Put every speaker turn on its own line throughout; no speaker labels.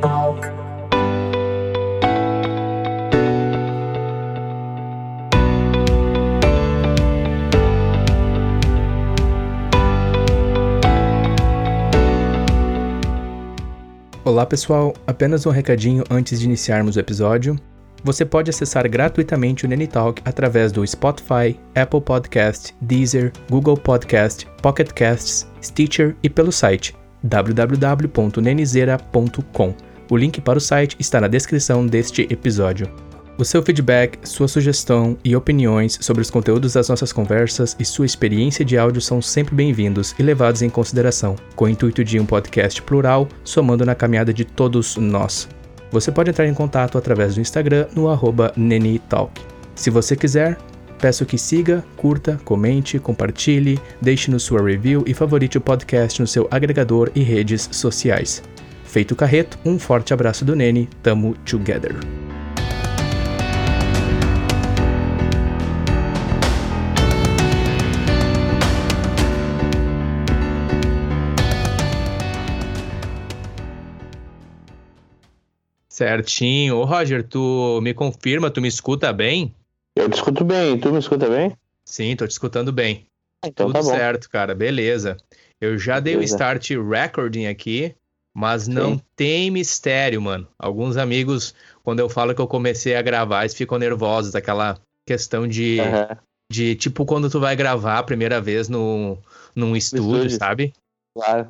Talk.
Olá pessoal, apenas um recadinho antes de iniciarmos o episódio. Você pode acessar gratuitamente o Nenitalk através do Spotify, Apple Podcast, Deezer, Google Podcast, Pocket Casts, Stitcher e pelo site www.nenizeira.com. O link para o site está na descrição deste episódio. O seu feedback, sua sugestão e opiniões sobre os conteúdos das nossas conversas e sua experiência de áudio são sempre bem-vindos e levados em consideração, com o intuito de um podcast plural, somando na caminhada de todos nós. Você pode entrar em contato através do Instagram no arroba Nenitalk. Se você quiser, peço que siga, curta, comente, compartilhe, deixe no sua review e favorite o podcast no seu agregador e redes sociais. Feito o carreto, um forte abraço do Nene, tamo together. Certinho. Ô Roger, tu me confirma, tu me escuta bem?
Eu te escuto bem, tu me escuta bem?
Sim, tô te escutando bem.
Então
Tudo
tá
certo, cara, beleza. Eu já dei o
Beleza.
start recording aqui, mas não
Sim.
tem mistério, mano. Alguns amigos, quando eu falo que eu comecei a gravar, eles ficam nervosos, aquela questão de,
Aham,
de tipo quando tu vai gravar a primeira vez no, num estúdio,
estúdio.
sabe?
claro.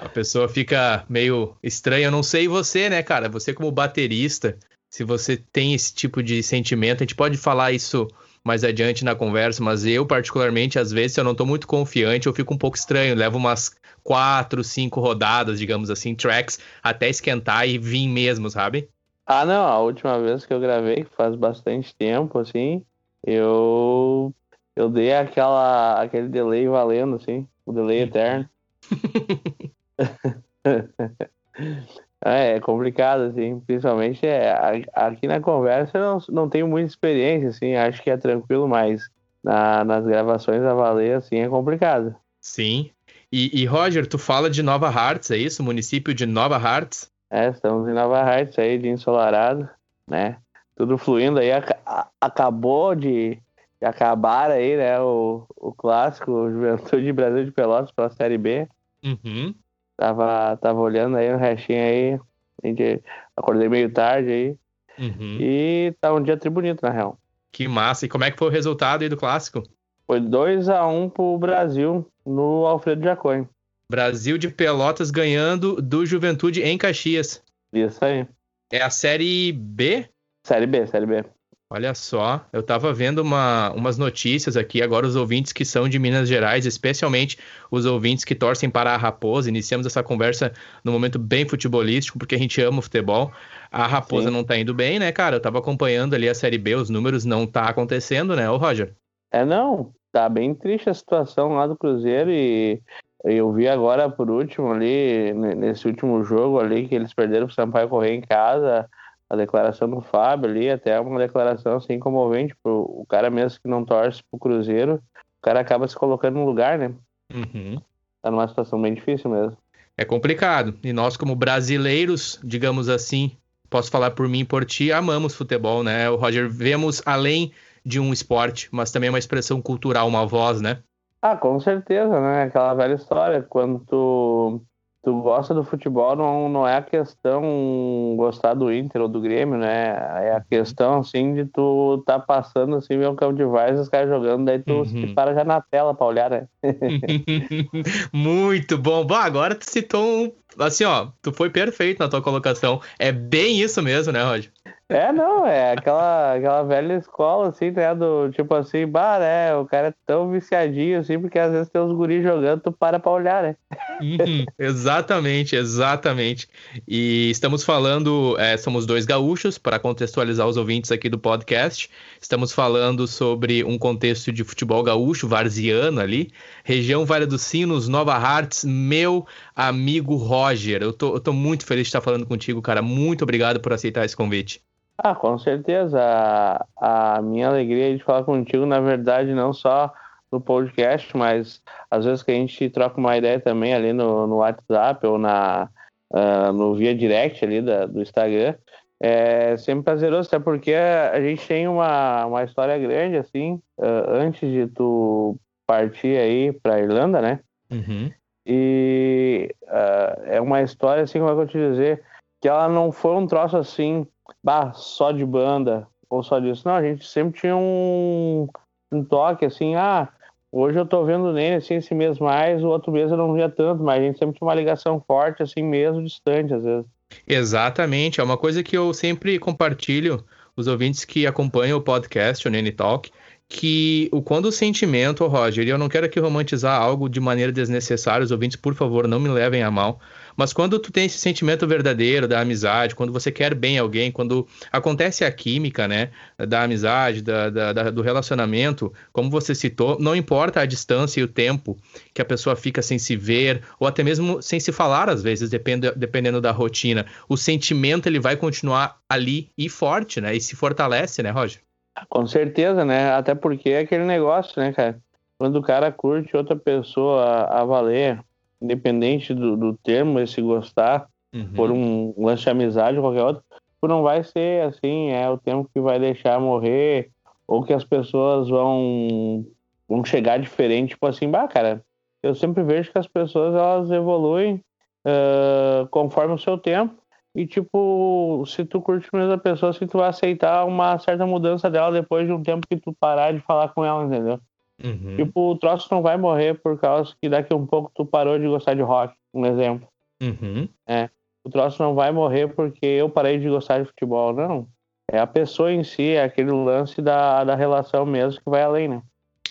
A pessoa fica meio estranha. Eu não sei você, né, cara? Você como baterista, se você tem esse tipo de sentimento, a gente pode falar isso mais adiante na conversa, mas eu, particularmente, às vezes, se eu não tô muito confiante, eu fico um pouco estranho. Levo umas quatro, cinco rodadas, digamos assim, tracks, até esquentar e vir mesmo, sabe?
Ah, não, a última vez que eu gravei, que faz bastante tempo, assim, eu eu dei aquela aquele delay valendo, assim, o delay eterno. É, é complicado, assim, principalmente é, a- aqui na conversa eu não, não tenho muita experiência, assim, acho que é tranquilo, mas na- nas gravações a valer, assim, é complicado.
Sim. E, e, Roger, tu fala de Nova Hartz, é isso? Município de Nova Hartz?
É, estamos em Nova Hartz aí, de ensolarado, né? Tudo fluindo aí, aca- a- acabou de, de acabar aí, né, o, o clássico, Juventude Brasil de Pelotas pela Série B.
Uhum.
Tava, tava olhando aí no restinho aí, a gente, acordei meio tarde aí,
Uhum.
e tá um dia tri bonito, na real.
Que massa. E como é que foi o resultado aí do clássico?
Foi 2x1 pro Brasil no Alfredo Jaconi.
Brasil de Pelotas ganhando do Juventude em Caxias.
Isso aí.
É a Série B?
Série B, Série B.
Olha só, eu tava vendo uma- umas notícias aqui, agora os ouvintes que são de Minas Gerais, especialmente os ouvintes que torcem para a Raposa, iniciamos essa conversa num momento bem futebolístico, porque a gente ama o futebol. A Raposa
Sim.
não tá indo bem, né, cara? Eu tava acompanhando ali a Série B, os números não tá acontecendo, né, ô Roger?
É, não, tá bem triste a situação lá do Cruzeiro e eu vi agora por último ali, ne- nesse último jogo ali, que eles perderam pro Sampaio correr em casa, a declaração do Fábio ali, até uma declaração assim comovente pro o cara mesmo que não torce pro Cruzeiro, o cara acaba se colocando no lugar, né?
Uhum.
Tá numa situação bem difícil mesmo.
É complicado. E nós, como brasileiros, digamos assim, posso falar por mim e por ti, amamos futebol, né? O Roger, vemos além de um esporte, mas também uma expressão cultural, uma voz, né?
Ah, com certeza, né? Aquela velha história, quando tu, tu gosta do futebol, não, não é a questão gostar do Inter ou do Grêmio, né? É a questão, assim, de tu tá passando, assim, ver um campo de vários, os caras jogando, daí tu
Uhum.
se para já na tela pra olhar, né?
Muito bom. Bom, agora tu citou um. Assim, ó, tu foi perfeito na tua colocação. É bem isso mesmo, né, Roger?
É, não, é aquela, aquela velha escola, assim, né? Do tipo assim, bah, né? O cara é tão viciadinho, assim, porque às vezes tem uns guris jogando, tu para pra olhar, né?
Uhum, exatamente, exatamente. E estamos falando, é, somos dois gaúchos, para contextualizar os ouvintes aqui do podcast. Estamos falando sobre um contexto de futebol gaúcho, varziano ali, região Vale dos Sinos, Nova Hartz, meu amigo Roger. Eu tô, eu tô muito feliz de estar falando contigo, cara. Muito obrigado por aceitar esse convite.
Ah, com certeza. A, a minha alegria de falar contigo, na verdade, não só no podcast, mas às vezes que a gente troca uma ideia também ali no, no WhatsApp ou na, uh, no via direct ali da, do Instagram. É sempre prazeroso, até porque a gente tem uma, uma história grande, assim, uh, antes de tu partir aí pra Irlanda, né?
Uhum.
E uh, é uma história, assim, como é que eu te dizer, que ela não foi um troço assim, bah, só de banda, ou só disso. Não, a gente sempre tinha um, um toque, assim, ah, Hoje eu tô vendo nele, assim, esse mês mais, o outro mês eu não via tanto, mas a gente sempre tinha uma ligação forte, assim mesmo, distante, às vezes.
Exatamente, é uma coisa que eu sempre compartilho, os ouvintes que acompanham o podcast, o Nene Talk, que o quando o sentimento, Roger, e eu não quero aqui romantizar algo de maneira desnecessária, os ouvintes, por favor, não me levem a mal, mas quando tu tem esse sentimento verdadeiro da amizade, quando você quer bem alguém, quando acontece a química, né, da amizade, da, da, da, do relacionamento, como você citou, não importa a distância e o tempo que a pessoa fica sem se ver, ou até mesmo sem se falar, às vezes, depend, dependendo da rotina, o sentimento ele vai continuar ali e forte, né, e se fortalece, né, Roger?
Com certeza, né, até porque é aquele negócio, né, cara, quando o cara curte outra pessoa a, a valer, independente do, do termo, esse gostar, uhum. por um lance de amizade ou qualquer outro, não vai ser assim, é o tempo que vai deixar morrer, ou que as pessoas vão, vão chegar diferente, tipo assim, bah, cara, eu sempre vejo que as pessoas elas evoluem uh, conforme o seu tempo, e tipo, se tu curte mesmo a pessoa, se tu vai aceitar uma certa mudança dela depois de um tempo que tu parar de falar com ela, entendeu?
Uhum.
Tipo, o troço não vai morrer por causa que daqui a um pouco tu parou de gostar de rock, um exemplo.
Uhum.
É. O troço não vai morrer porque eu parei de gostar de futebol, não. É a pessoa em si, é aquele lance da, da relação mesmo que vai além, né?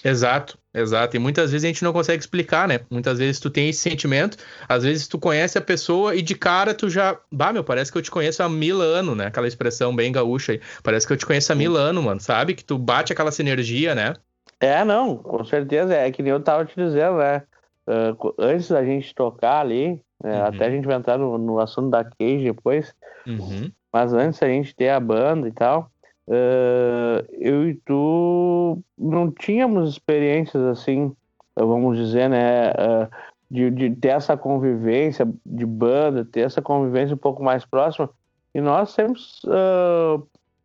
Exato, exato. E muitas vezes a gente não consegue explicar, né? Muitas vezes tu tem esse sentimento, às vezes tu conhece a pessoa e de cara tu já. Bah, meu, parece que eu te conheço há mil anos, né? Aquela expressão bem gaúcha aí. Parece que eu te conheço há mil anos, mano, sabe? Que tu bate aquela sinergia, né?
É, não, com certeza. É que nem eu tava te dizendo, né? Uh, antes da gente tocar ali, né, uhum. até a gente vai entrar no, no assunto da Cage depois,
uhum.
mas antes a gente ter a banda e tal, uh, eu e tu não tínhamos experiências assim, vamos dizer, né? Uh, de, de ter essa convivência de banda, ter essa convivência um pouco mais próxima. E nós sempre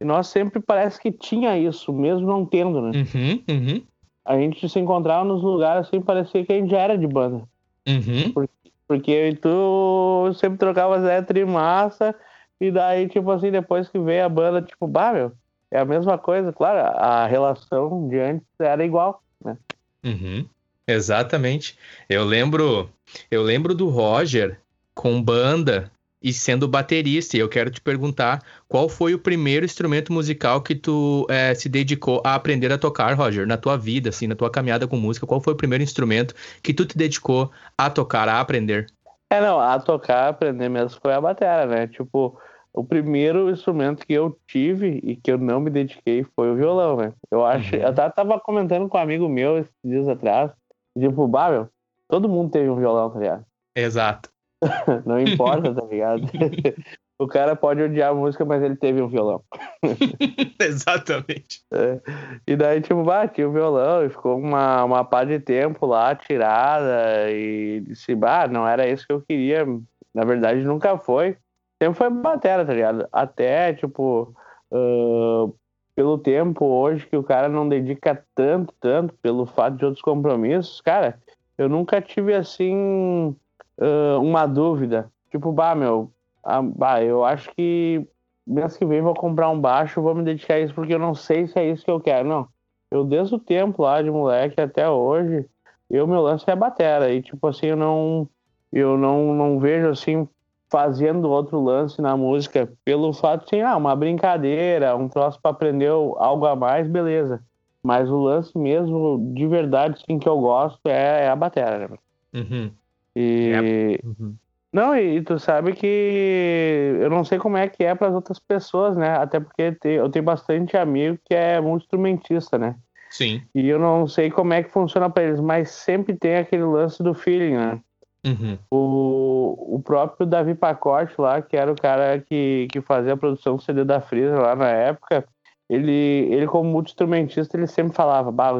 e nós sempre parece que tinha isso, mesmo não tendo, né?
Uhum, uhum.
A gente se encontrava nos lugares assim, parecia que a gente já era de banda.
Uhum.
Porque, porque eu e tu sempre trocava Zé massa e daí, tipo assim, depois que veio a banda, tipo, bah, meu, é a mesma coisa. Claro, a relação de antes era igual, né?
Uhum. Exatamente. Eu lembro, eu lembro do Roger com banda e sendo baterista. E eu quero te perguntar qual foi o primeiro instrumento musical que tu é, se dedicou a aprender a tocar, Roger, na tua vida, assim, na tua caminhada com música. Qual foi o primeiro instrumento que tu te dedicou a tocar, a aprender?
É, não, a tocar, a aprender mesmo foi a bateria, né? Tipo, o primeiro instrumento que eu tive e que eu não me dediquei foi o violão, né? Eu acho, uhum. eu tava comentando com um amigo meu esses dias atrás, tipo, bah, meu, todo mundo teve um violão, tá ligado?
Exato.
não importa, tá ligado? o cara pode odiar a música, mas ele teve um violão.
Exatamente.
É. E daí, tipo, bati o violão e ficou uma, uma pá de tempo lá tirada e disse, bah, não era isso que eu queria. Na verdade, nunca foi. Sempre foi batera, tá ligado? Até, tipo, uh, pelo tempo hoje que o cara não dedica tanto, tanto, pelo fato de outros compromissos, cara, eu nunca tive assim uh, uma dúvida. Tipo, bah, meu, ah, bah, eu acho que mês que vem vou comprar um baixo, vou me dedicar a isso porque eu não sei se é isso que eu quero. Não. Eu desde o tempo lá de moleque até hoje, eu meu lance é batera e tipo assim, eu não eu não, não vejo assim fazendo outro lance na música pelo fato de ah, uma brincadeira, um troço para aprender algo a mais, beleza. Mas o lance mesmo, de verdade, sim, que eu gosto é, é a batera. Né?
Uhum.
E. É. Uhum. Não, e, tu sabe que eu não sei como é que é para as outras pessoas, né? Até porque eu tenho bastante amigo que é muito instrumentista, né?
Sim.
E eu não sei como é que funciona para eles, mas sempre tem aquele lance do feeling, né?
Uhum.
O, o próprio Davi Pacote lá, que era o cara que, que fazia a produção do CD da Freeza lá na época, ele, ele como multi-instrumentista, ele sempre falava, bah,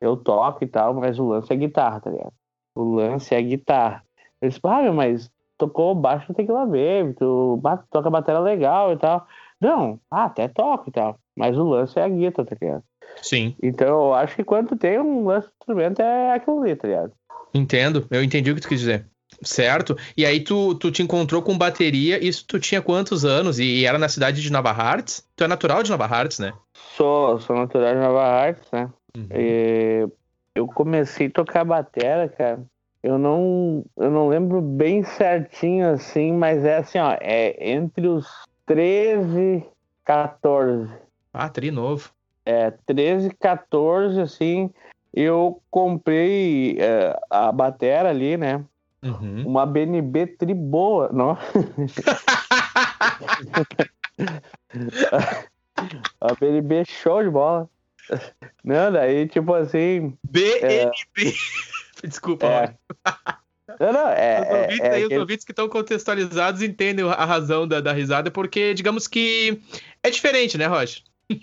eu toco e tal, mas o lance é guitarra, tá ligado? O lance é guitarra. Eles falam, ah, mas tocou baixo no Tequila Baby, tu, tu toca bateria legal e tal. Não, ah, até toco e tal. Mas o lance é a guitarra, tá ligado?
Sim.
Então eu acho que quando tem um lance de instrumento é aquilo ali, tá ligado?
Entendo, eu entendi o que tu quis dizer. Certo? E aí tu, tu te encontrou com bateria, isso tu tinha quantos anos? E, e era na cidade de Nova Hartz? Tu é natural de Nova Hartz, né?
Sou, sou natural de Nova Hartz, né? Uhum. E eu comecei a tocar bateria, cara. Eu não, eu não lembro bem certinho assim, mas é assim, ó, é entre os 13 14.
Ah, tri novo.
É, 13, 14, assim, eu comprei é, a batera ali, né? Uhum. Uma BNB tri boa, não? a BNB show de bola. Não, daí, tipo assim.
BNB. É... Desculpa, é... Não, não, é, os ouvintes, é, aí, os ouvintes que estão contextualizados entendem a razão da, da risada, porque digamos que é diferente, né, Rocha?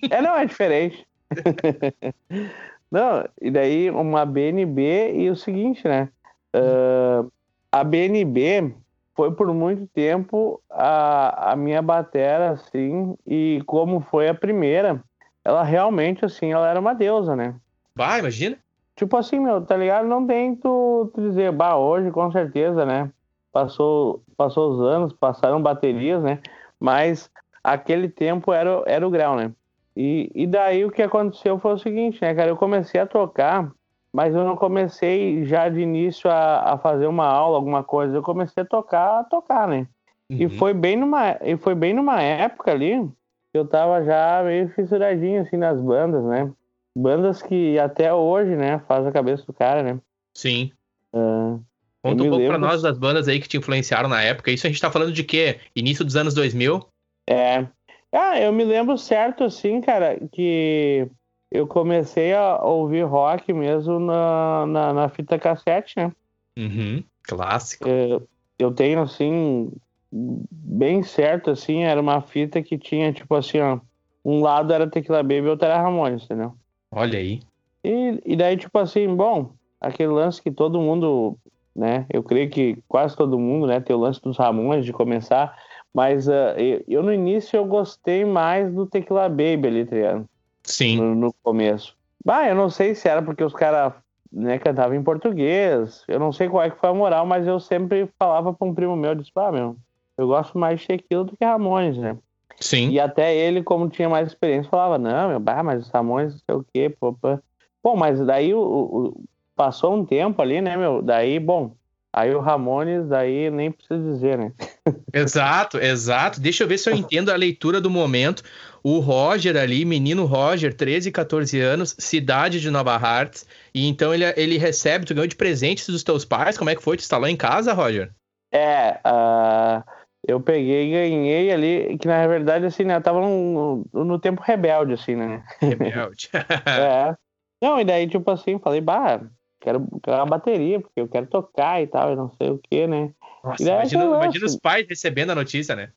É, não, é diferente. não, e daí uma BNB e o seguinte, né? Uh, a BNB foi por muito tempo a, a minha batera, assim, e como foi a primeira, ela realmente, assim, ela era uma deusa, né?
Vai, imagina.
Tipo assim, meu, tá ligado? Não tem tu, tu dizer, bah, hoje com certeza, né? Passou, passou os anos, passaram baterias, né? Mas aquele tempo era, era o grau, né? E, e daí o que aconteceu foi o seguinte, né, cara? Eu comecei a tocar, mas eu não comecei já de início a, a fazer uma aula, alguma coisa. Eu comecei a tocar, a tocar, né? Uhum. E foi bem numa e foi bem numa época ali que eu tava já meio fissuradinho assim nas bandas, né? bandas que até hoje, né, faz a cabeça do cara, né?
Sim. Uh, Conta um pouco lembro... pra nós das bandas aí que te influenciaram na época. Isso a gente tá falando de quê? Início dos anos 2000?
É. Ah, eu me lembro certo, assim, cara, que eu comecei a ouvir rock mesmo na, na, na fita cassete, né?
Uhum, clássico.
Eu, eu tenho, assim, bem certo, assim, era uma fita que tinha, tipo assim, ó, um lado era Tequila Baby e outro era Ramones, entendeu?
Olha aí.
E, e daí, tipo assim, bom, aquele lance que todo mundo, né? Eu creio que quase todo mundo, né? Tem o lance dos Ramones de começar. Mas uh, eu, eu, no início eu gostei mais do Tequila Baby ali, tá
Sim.
No, no, começo. Bah, eu não sei se era porque os caras né, cantavam em português. Eu não sei qual é que foi a moral, mas eu sempre falava pra um primo meu, disse, ah, meu, eu gosto mais de Tequila do que Ramones, né?
Sim.
E até ele, como tinha mais experiência, falava, não, meu, bah, mas os Ramones, não sei o quê, pô, pô. Bom, mas daí o, o, passou um tempo ali, né, meu? Daí, bom, aí o Ramones, daí nem precisa dizer, né?
Exato, exato. Deixa eu ver se eu entendo a leitura do momento. O Roger ali, menino Roger, 13, 14 anos, cidade de Nova Hartz, e então ele, ele recebe, tu ganhou de presentes dos teus pais, como é que foi? Tu instalou em casa, Roger?
É, uh eu peguei e ganhei ali, que na verdade, assim, né, eu tava no, no tempo rebelde, assim, né?
Rebelde.
é. Não, e daí, tipo assim, falei, bah, quero, quero uma bateria, porque eu quero tocar e tal, e não sei o que, né?
Nossa, imagina, imagina os pais recebendo a notícia, né?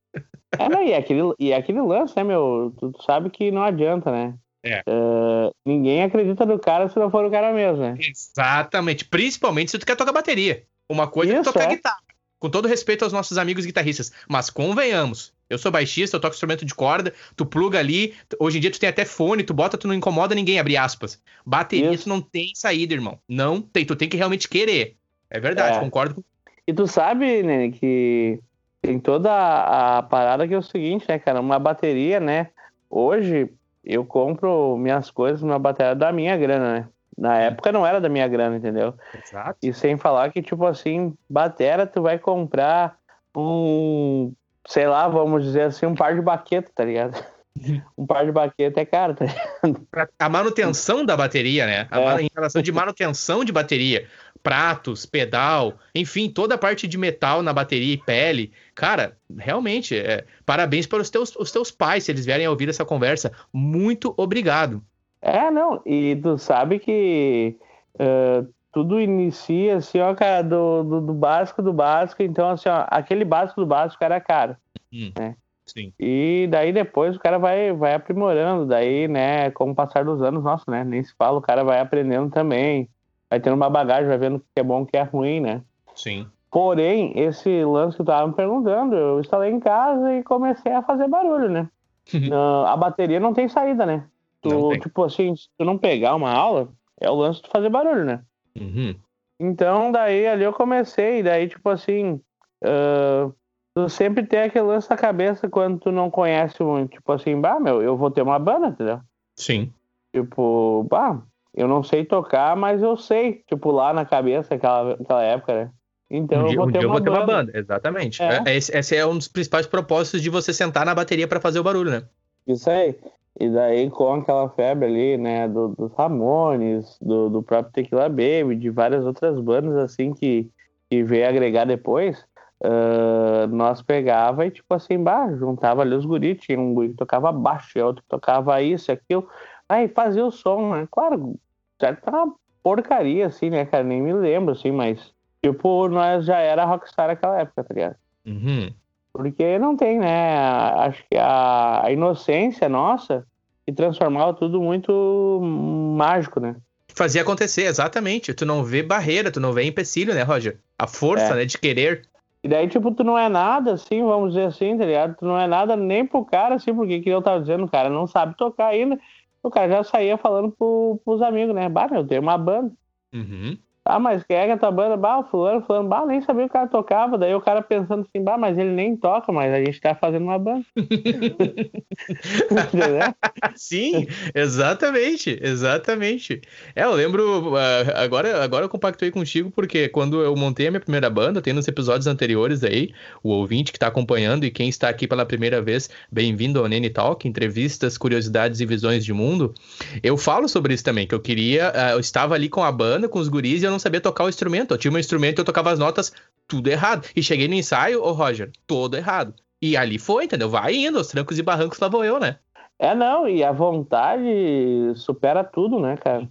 é, não, e aquele, e aquele lance, né, meu? Tu, tu sabe que não adianta, né?
É.
Uh, ninguém acredita no cara se não for o cara mesmo, né?
Exatamente. Principalmente se tu quer tocar bateria. Uma coisa Isso, é tocar é. guitarra com todo respeito aos nossos amigos guitarristas, mas convenhamos. Eu sou baixista, eu toco instrumento de corda, tu pluga ali, hoje em dia tu tem até fone, tu bota, tu não incomoda ninguém, abre aspas. Bateria Isso. tu não tem saída, irmão. Não tem, tu tem que realmente querer. É verdade, é. concordo com
E tu sabe, né, que tem toda a, a parada que é o seguinte, né, cara, uma bateria, né, hoje eu compro minhas coisas numa bateria da minha grana, né? Na época não era da minha grana, entendeu?
Exato.
E sem falar que, tipo assim, batera, tu vai comprar um, sei lá, vamos dizer assim, um par de baqueta, tá ligado? um par de baqueta é caro, tá ligado?
A manutenção da bateria, né? É. Em relação de manutenção de bateria, pratos, pedal, enfim, toda a parte de metal na bateria e pele. Cara, realmente, é, parabéns para os teus, os teus pais, se eles vierem a ouvir essa conversa. Muito obrigado.
É, não, e tu sabe que uh, tudo inicia assim, ó, cara, do, do, do, básico do básico, então assim, ó, aquele básico do básico era caro,
hum,
né?
Sim.
E daí depois o cara vai, vai aprimorando, daí, né, com o passar dos anos, nossa, né, nem se fala, o cara vai aprendendo também, vai tendo uma bagagem, vai vendo o que é bom, o que é ruim, né?
Sim.
Porém, esse lance que eu tava me perguntando, eu instalei em casa e comecei a fazer barulho, né? uh, a bateria não tem saída, né? Tu, tipo assim, se tu não pegar uma aula, é o lance de fazer barulho, né?
Uhum.
Então, daí ali eu comecei, daí, tipo assim, uh, tu sempre tem aquele lance na cabeça quando tu não conhece muito, tipo assim, bah, meu, eu vou ter uma banda, entendeu?
Sim.
Tipo, bah, eu não sei tocar, mas eu sei, tipo, lá na cabeça, aquela, aquela época, né? Então
um
eu
dia,
vou
um
ter,
dia
uma,
eu vou ter uma banda, exatamente.
É.
É, Esse, esse é um dos principais propósitos de você sentar na bateria para fazer o barulho, né?
Isso aí. E daí com aquela febre ali, né, do, dos Ramones, do, do próprio Tequila Baby, de várias outras bandas assim que, que veio agregar depois, uh, nós pegava e tipo assim, bah, juntava ali os guris, tinha um guri que tocava baixo, e outro que tocava isso, aquilo, aí fazia o som, né? Claro, já tá uma porcaria assim, né, cara, nem me lembro assim, mas tipo, nós já era rockstar naquela época, tá ligado?
Uhum.
Porque não tem, né? Acho que a, a inocência nossa que transformava tudo muito mágico, né?
Fazia acontecer, exatamente. Tu não vê barreira, tu não vê empecilho, né, Roger? A força,
É.
né, de querer.
E daí, tipo, tu não é nada, assim, vamos dizer assim, tá ligado? Tu não é nada nem pro cara, assim, porque que eu tava dizendo, o cara não sabe tocar ainda. O cara já saía falando pro, pros amigos, né? Bah, meu, eu tenho uma banda.
Uhum.
Ah, mas quem é que a tua banda? Bah, o fulano, fulano. Bah, nem sabia que o cara tocava. Daí o cara pensando assim, bah, mas ele nem toca, mas a gente tá fazendo uma banda.
Sim, exatamente, exatamente. É, eu lembro, ah, agora, agora eu compactuei contigo porque quando eu montei a minha primeira banda, tem nos episódios anteriores aí, o ouvinte que está acompanhando e quem está aqui pela primeira vez, bem-vindo ao Nene Talk, entrevistas, curiosidades e visões de mundo. Eu falo sobre isso também, que eu queria, ah, eu estava ali com a banda, com os guris e eu não sabia tocar o instrumento. Eu tinha um instrumento eu tocava as notas tudo errado. E cheguei no ensaio, ô Roger, todo errado. E ali foi, entendeu? Vai indo, aos trancos e barrancos lá vou eu, né?
É, não, e a vontade supera tudo, né, cara?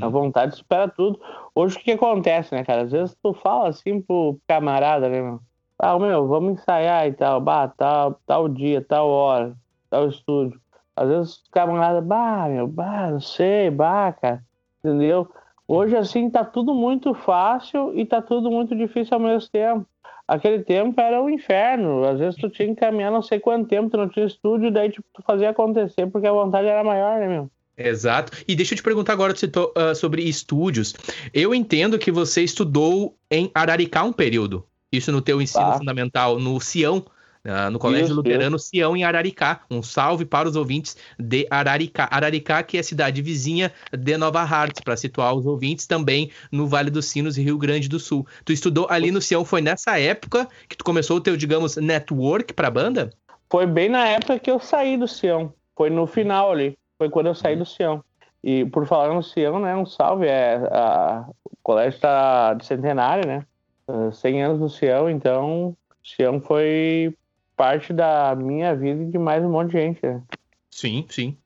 A
Uhum.
vontade supera tudo. Hoje o que, que acontece, né, cara? Às vezes tu fala assim pro camarada, né, meu? Ah, meu, vamos ensaiar e tal, bah, tal, tal dia, tal hora, tal estúdio. Às vezes o camarada, bah, meu, bah, não sei, bah, cara, entendeu? Hoje, assim, tá tudo muito fácil e tá tudo muito difícil ao mesmo tempo. Aquele tempo era o inferno. Às vezes tu tinha que caminhar não sei quanto tempo, tu não tinha estúdio, daí tipo, tu fazia acontecer porque a vontade era maior, né, meu?
Exato. E deixa eu te perguntar agora, citou ah, sobre estúdios. Eu entendo que você estudou em Araricá um período. Isso no teu ensino
Tá.
fundamental, no Sião, ah, no Colégio Luterano Sião, em Araricá. Um salve para os ouvintes de Araricá. Araricá, que é a cidade vizinha de Nova Hartz, para situar os ouvintes também no Vale dos Sinos e Rio Grande do Sul. Tu estudou ali no Sião, foi nessa época que tu começou o teu, digamos, network para a banda?
Foi bem na época que eu saí do Sião. Foi no final ali. Foi quando eu saí do Sião. E por falar no Sião, né? Um salve. É, a- o colégio está de centenário, né? Ah, 100 anos do Sião, então Sião foi parte da minha vida e de mais um monte de gente, né?
Sim, sim.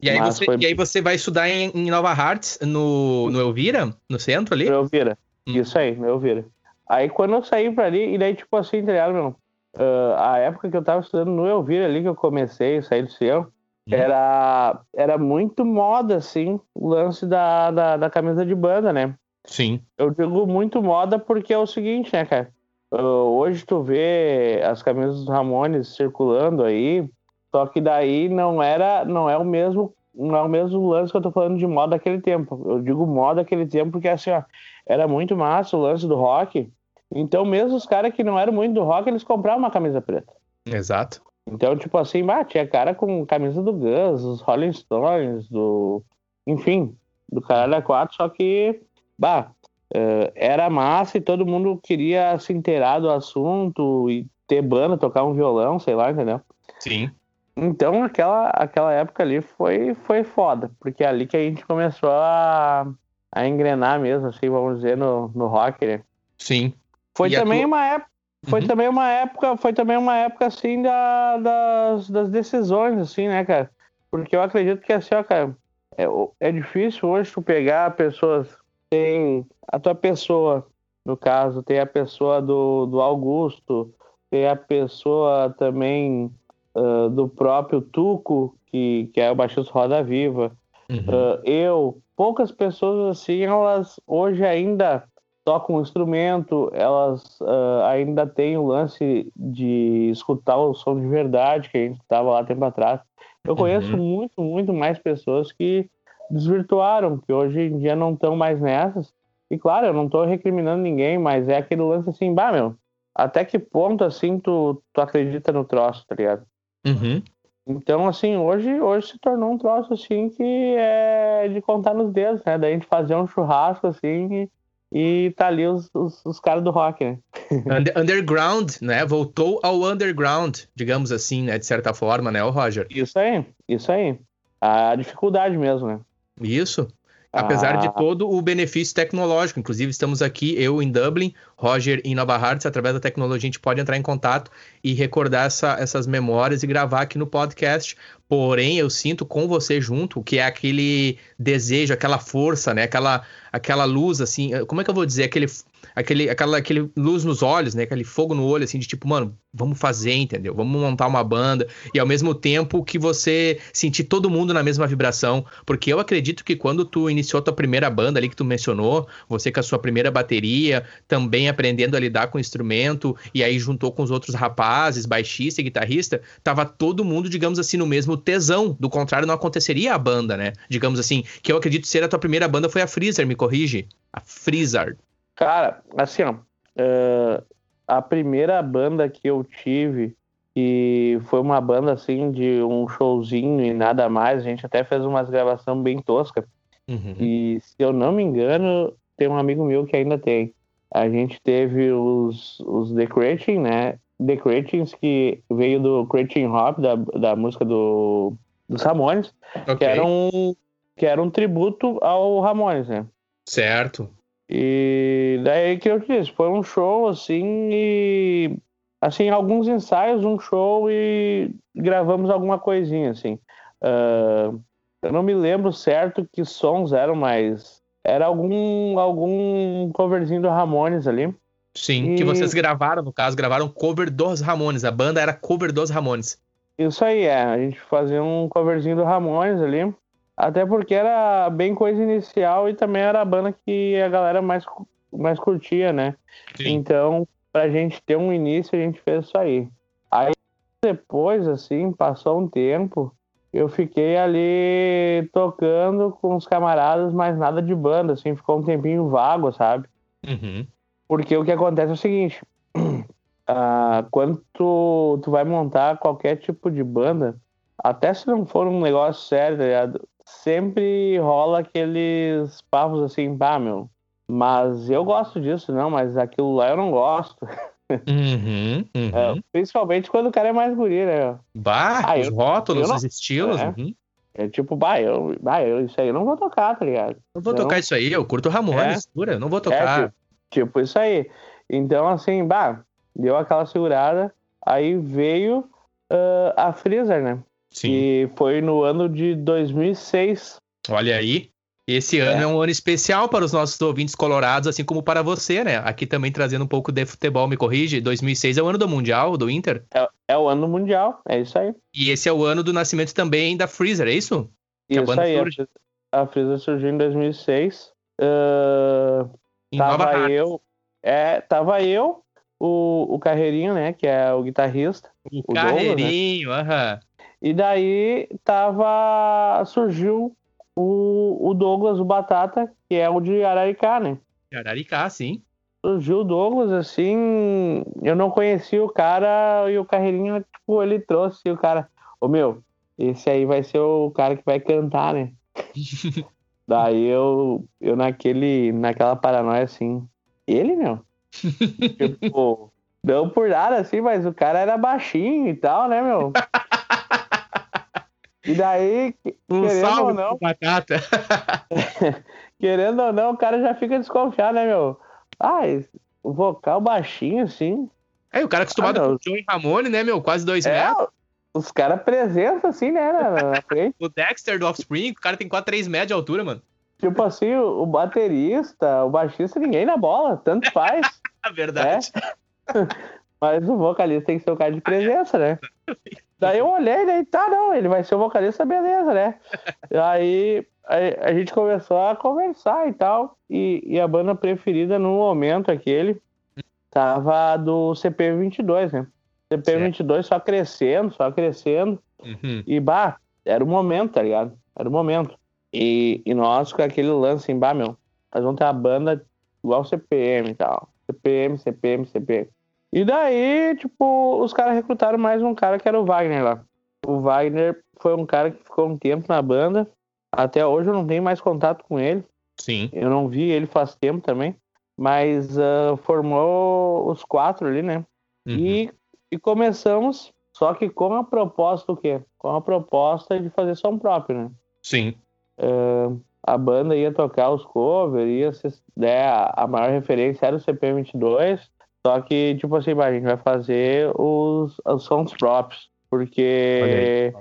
E aí, você,
foi-
e aí você vai estudar em, em Nova Hartz, no, no Elvira, no centro ali?
no Elvira.
Hum.
Isso aí, no Elvira. Aí quando eu saí pra ali, e daí, tipo assim, tá ligado, meu? Ah, a época que eu tava estudando no Elvira ali, que eu comecei, saí do Sião,
Hum.
era, era muito moda, assim, o lance da, da, da camisa de banda, né?
Sim.
Eu digo muito moda porque é o seguinte, né, cara? Ah, hoje tu vê as camisas dos Ramones circulando aí, só que daí não era, não é o mesmo, não é o mesmo lance que eu tô falando de moda daquele tempo. Eu digo moda daquele tempo porque assim, ó, era muito massa o lance do rock. Então mesmo os caras que não eram muito do rock, eles compravam uma camisa preta.
Exato.
Então, tipo assim, bah, tinha cara com camisa do Guns, dos Rolling Stones, do. Enfim, do caralho a quatro, só que, bah, eh, era massa e todo mundo queria se inteirar do assunto e ter banda, tocar um violão, sei lá, entendeu?
Sim.
Então, aquela, aquela época ali foi, foi foda, porque é ali que a gente começou a, a engrenar mesmo, assim, vamos dizer, no, no rock, né?
Sim.
Foi
E
também
tua-
uma época. Foi
Uhum.
também uma época, foi também uma época assim da, das, das decisões, assim, né, cara? Porque eu acredito que assim, ó, cara, é, é difícil hoje tu pegar pessoas. Tem a tua pessoa, no caso, tem a pessoa do, do Augusto, tem a pessoa também ah, do próprio Tuco, que, que é o baixista Roda Viva.
Uhum.
Ah, eu, poucas pessoas assim, elas hoje ainda tocam um instrumento, elas uh, ainda têm o lance de escutar o som de verdade que a gente estava lá tempo atrás. Eu conheço uhum. muito, muito mais pessoas que desvirtuaram, que hoje em dia não estão mais nessas. E claro, eu não estou recriminando ninguém, mas é aquele lance assim, bah, meu, até que ponto assim tu, tu acredita no troço, tá ligado?
Uhum.
Então, assim, hoje, hoje se tornou um troço assim que é de contar nos dedos, né? Da gente fazer um churrasco assim e, e tá ali os, os, os caras do rock, né?
Under, underground, né? Voltou ao underground, digamos assim, né? De certa forma, né, o Roger?
Isso aí, isso aí. A dificuldade mesmo, né?
Isso. Apesar ah. de todo o benefício tecnológico, inclusive estamos aqui, eu em Dublin, Roger em Nova Hartz, através da tecnologia a gente pode entrar em contato e recordar essa, essas memórias e gravar aqui no podcast. Porém, eu sinto com você junto que é aquele desejo, aquela força, né? Aquela, aquela luz, assim, como é que eu vou dizer? Aquele aquele, aquela aquele luz nos olhos, né? Aquele fogo no olho, assim, de tipo, mano, vamos fazer, entendeu? Vamos montar uma banda. E ao mesmo tempo que você sentir todo mundo na mesma vibração. Porque eu acredito que quando tu iniciou tua primeira banda ali que tu mencionou, você com a sua primeira bateria, também aprendendo a lidar com o instrumento, e aí juntou com os outros rapazes, baixista e guitarrista, tava todo mundo, digamos assim, no mesmo tesão. Do contrário, não aconteceria a banda, né? Digamos assim, que eu acredito ser a tua primeira banda foi a Freezer, me corrige? A Freezer.
Cara, assim, ó. Uh, a primeira banda que eu tive, e foi uma banda assim de um showzinho e nada mais, a gente até fez umas gravações bem toscas. Uhum. E se eu não me engano, tem um amigo meu que ainda tem. A gente teve os, os The Cretin, né? The Cretins, que veio do Cretin Hop, da, da música do, dos Ramones, okay. que, era um, que era um tributo ao Ramones, né?
Certo.
E daí que eu disse, foi um show assim e assim, alguns ensaios, um show e gravamos alguma coisinha assim. Uh, eu não me lembro certo que sons eram, mas era algum algum coverzinho do Ramones ali.
Sim, e... que vocês gravaram, no caso, gravaram cover dos Ramones. A banda era cover dos Ramones.
Isso aí, é. A gente fazia um coverzinho do Ramones ali. Até porque era bem coisa inicial e também era a banda que a galera mais, mais curtia, né? Sim. Então, pra gente ter um início, a gente fez isso aí. Aí depois, assim, passou um tempo, eu fiquei ali tocando com os camaradas, mas nada de banda, assim, ficou um tempinho vago, sabe?
Uhum.
Porque o que acontece é o seguinte, uh, quando tu, tu vai montar qualquer tipo de banda, até se não for um negócio sério, tá ligado? Sempre rola aqueles papos assim, pá, meu, mas eu gosto disso, não, mas aquilo lá eu não gosto.
Uhum, uhum.
É, principalmente quando o cara é mais guri, né?
Bah, ah, os eu, rótulos, não, os estilos.
É, uhum. é, tipo, bah, eu, bah, eu, isso aí eu não vou tocar, tá ligado?
Não vou tocar isso aí, eu curto Ramones, é, pura, eu não vou é, tocar.
Tipo, tipo, isso aí. Então, assim, bah, deu aquela segurada, aí veio uh, a Freezer, né?
Sim.
Que foi no ano de 2006.
Olha aí. Esse ano é. é um ano especial para os nossos ouvintes colorados, assim como para você, né? Aqui também trazendo um pouco de futebol, me corrige. 2006 é o ano do Mundial, do Inter?
É, é o ano do Mundial, é isso aí.
E esse é o ano do nascimento também da Freezer, é isso?
Que isso aí, surge. a Freezer surgiu em 2006. Uh, em tava eu, é, tava eu, o, o Carreirinho, né, que é o guitarrista.
O, o Carreirinho, aham. Né?
E daí tava. surgiu o, o Douglas, o Batata, que é o de Araricá, né?
De Araricá, sim.
Surgiu o Douglas, assim, eu não conhecia o cara e o Carreirinho, tipo, ele trouxe o cara. Ô meu, esse aí vai ser o cara que vai cantar, né? Daí eu, eu naquele, naquela paranoia assim, ele, meu? tipo, não por nada assim, mas o cara era baixinho e tal, né, meu? E daí,
um querendo ou não. Batata.
querendo ou não, o cara já fica desconfiado, né, meu? Ah, o vocal baixinho, assim.
É, o cara acostumado ah, com o Joey Ramone, né, meu? Quase dois é, metros.
Os caras presença, assim, né, na, frente.
o Dexter do Offspring, o cara tem quase 3 metros de altura, mano.
Tipo assim, o, baterista, o baixista, ninguém na bola, tanto faz.
Verdade.
É. Mas o vocalista tem que ser o cara de presença, né? Daí eu olhei, daí tá, não, ele vai ser o vocalista, beleza, né? Aí a, a, gente começou a conversar e tal. E, e, a banda preferida no momento aquele tava do CP22, né? CP22 só crescendo, só crescendo. Uhum. E, bah, era o momento, tá ligado? Era o momento. E, e nós com aquele lance em, bah, meu, nós vamos ter a banda igual CPM e tal. CPM, CPM, CPM. E daí, tipo, os caras recrutaram mais um cara que era o Wagner lá. O Wagner foi um cara que ficou um tempo na banda. Até hoje eu não tenho mais contato com ele.
Sim.
Eu não vi ele faz tempo também. Mas uh, formou os quatro ali, né? Uhum. E, e começamos, só que com a proposta o quê? Com a proposta de fazer som próprio, né?
Sim.
Uh, a banda ia tocar os covers, ia ser, né, a maior referência era o CP22, só que, tipo assim, a gente vai fazer os, os sons próprios, porque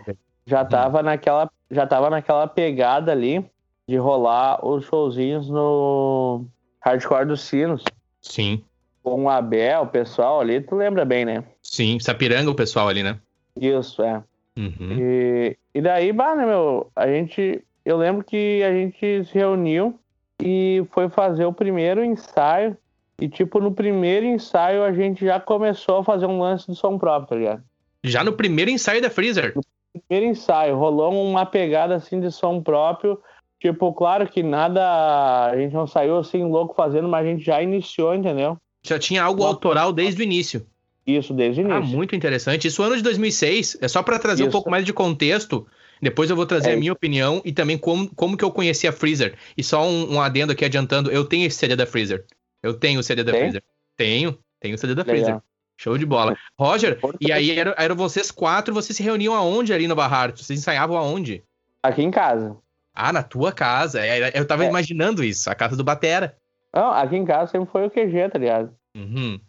já uhum. tava naquela já tava naquela pegada ali de rolar os showzinhos no Hardcore dos Sinos.
Sim.
Com o Abel, o pessoal ali, tu lembra bem, né?
Sim, Sapiranga o pessoal ali, né?
Isso, é. Uhum. E, e daí, bah, né, meu, a gente eu lembro que a gente se reuniu e foi fazer o primeiro ensaio. E, tipo, no primeiro ensaio a gente já começou a fazer um lance do som próprio, tá ligado?
Já no primeiro ensaio da Freezer? No
primeiro ensaio, rolou uma pegada assim de som próprio. Tipo, claro que nada. A gente não saiu assim louco fazendo, mas a gente já iniciou, entendeu?
Já tinha algo autoral desde o início.
Isso, desde o ah,
início. Ah, muito interessante. Isso ano de 2006. É só para trazer Isso. um pouco mais de contexto. Depois eu vou trazer é. a minha opinião e também como, como que eu conheci a Freezer. E só um, um adendo aqui adiantando, eu tenho esse CD da Freezer. Eu tenho o CD da Tem? Freezer. Tenho, tenho o CD da Legal. Freezer. Show de bola. Roger, e aí eram, eram vocês quatro, vocês se reuniam aonde ali no Barrar? Vocês ensaiavam aonde?
Aqui em casa.
Ah, na tua casa. É, eu tava é. imaginando isso, a casa do Batera.
Não, aqui em casa sempre foi o QG, tá ligado?
Uhum.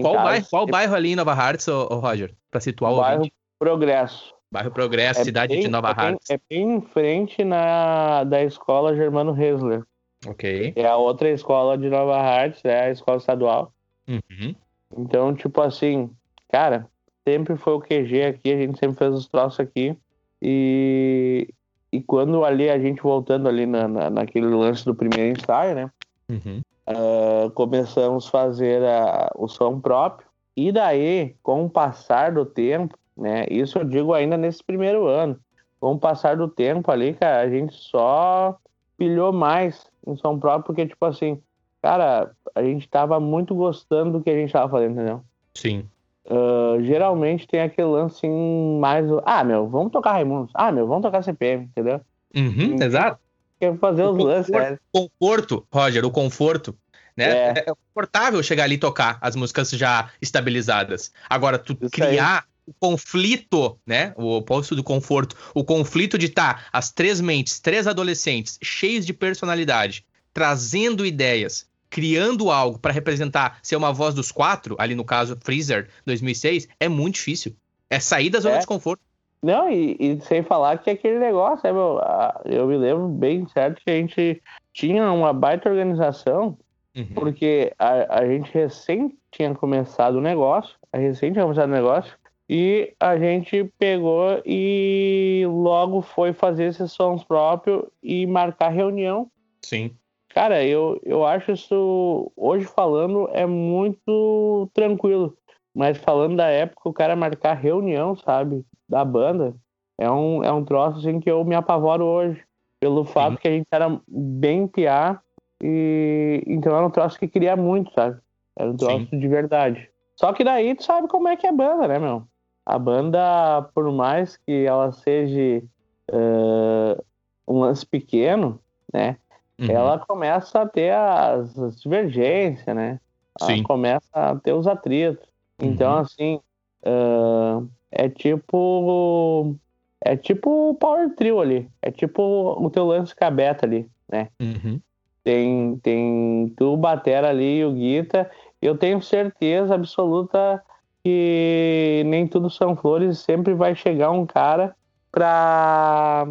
qual, casa, bairro, qual bairro ali em Nova Hartz, ô, ô Roger? Pra situar o
bairro ouvinte? Progresso.
Bairro Progresso, é cidade bem, de Nova
é
Hartz.
É bem em frente na, da escola Germano Hesler.
Ok.
É a outra escola de Nova Hartz, é a escola estadual. Uhum. Então, tipo assim, cara, sempre foi o QG aqui, a gente sempre fez os troços aqui. E, e quando ali, a gente voltando ali na, na naquele lance do primeiro ensaio, né? Uhum. Uh, começamos a fazer a, o som próprio. E daí, com o passar do tempo, né? Isso eu digo ainda nesse primeiro ano. Com o passar do tempo ali, cara, a gente só pilhou mais em São próprio, porque, tipo assim, cara, a gente tava muito gostando do que a gente tava fazendo, entendeu?
Sim.
Uh, geralmente tem aquele lance assim, mais. Ah, meu, vamos tocar Raimundos. Ah, meu, vamos tocar CPM, entendeu?
Uhum, exato.
Quer fazer os lances,
é. Conforto, Roger, o conforto. Né? É. é. confortável chegar ali e tocar as músicas já estabilizadas. Agora, tu Isso criar aí o conflito, né? O oposto do conforto, o conflito de estar tá, as três mentes, três adolescentes cheios de personalidade, trazendo ideias, criando algo para representar ser uma voz dos quatro, ali no caso Freezer 2006, é muito difícil. É sair da zona é. de conforto.
Não, e, e, sem falar que aquele negócio, é, meu, eu me lembro bem certo que a gente tinha uma baita organização, uhum. porque a, a gente recém tinha começado o negócio, a recém tinha começado o negócio, e a gente pegou e logo foi fazer esses sons próprios e marcar reunião.
Sim.
Cara, eu, eu acho isso, hoje falando, é muito tranquilo. Mas falando da época, o cara marcar reunião, sabe, da banda, é um, é um troço assim que eu me apavoro hoje. Pelo fato Sim. que a gente era bem piar e então era um troço que queria muito, sabe? Era um troço Sim. de verdade. Só que daí tu sabe como é que é banda, né, meu? A banda, por mais que ela seja uh, um lance pequeno, né? Uhum. Ela começa a ter as, as divergências, né? Ela Sim. começa a ter os atritos. Então, uhum. assim, uh, é tipo. É tipo o Power Trio ali. É tipo o teu lance cabeta ali, né? Uhum. Tem, tem tu, o Batera ali e o Guita. Eu tenho certeza absoluta que nem tudo são flores, sempre vai chegar um cara pra...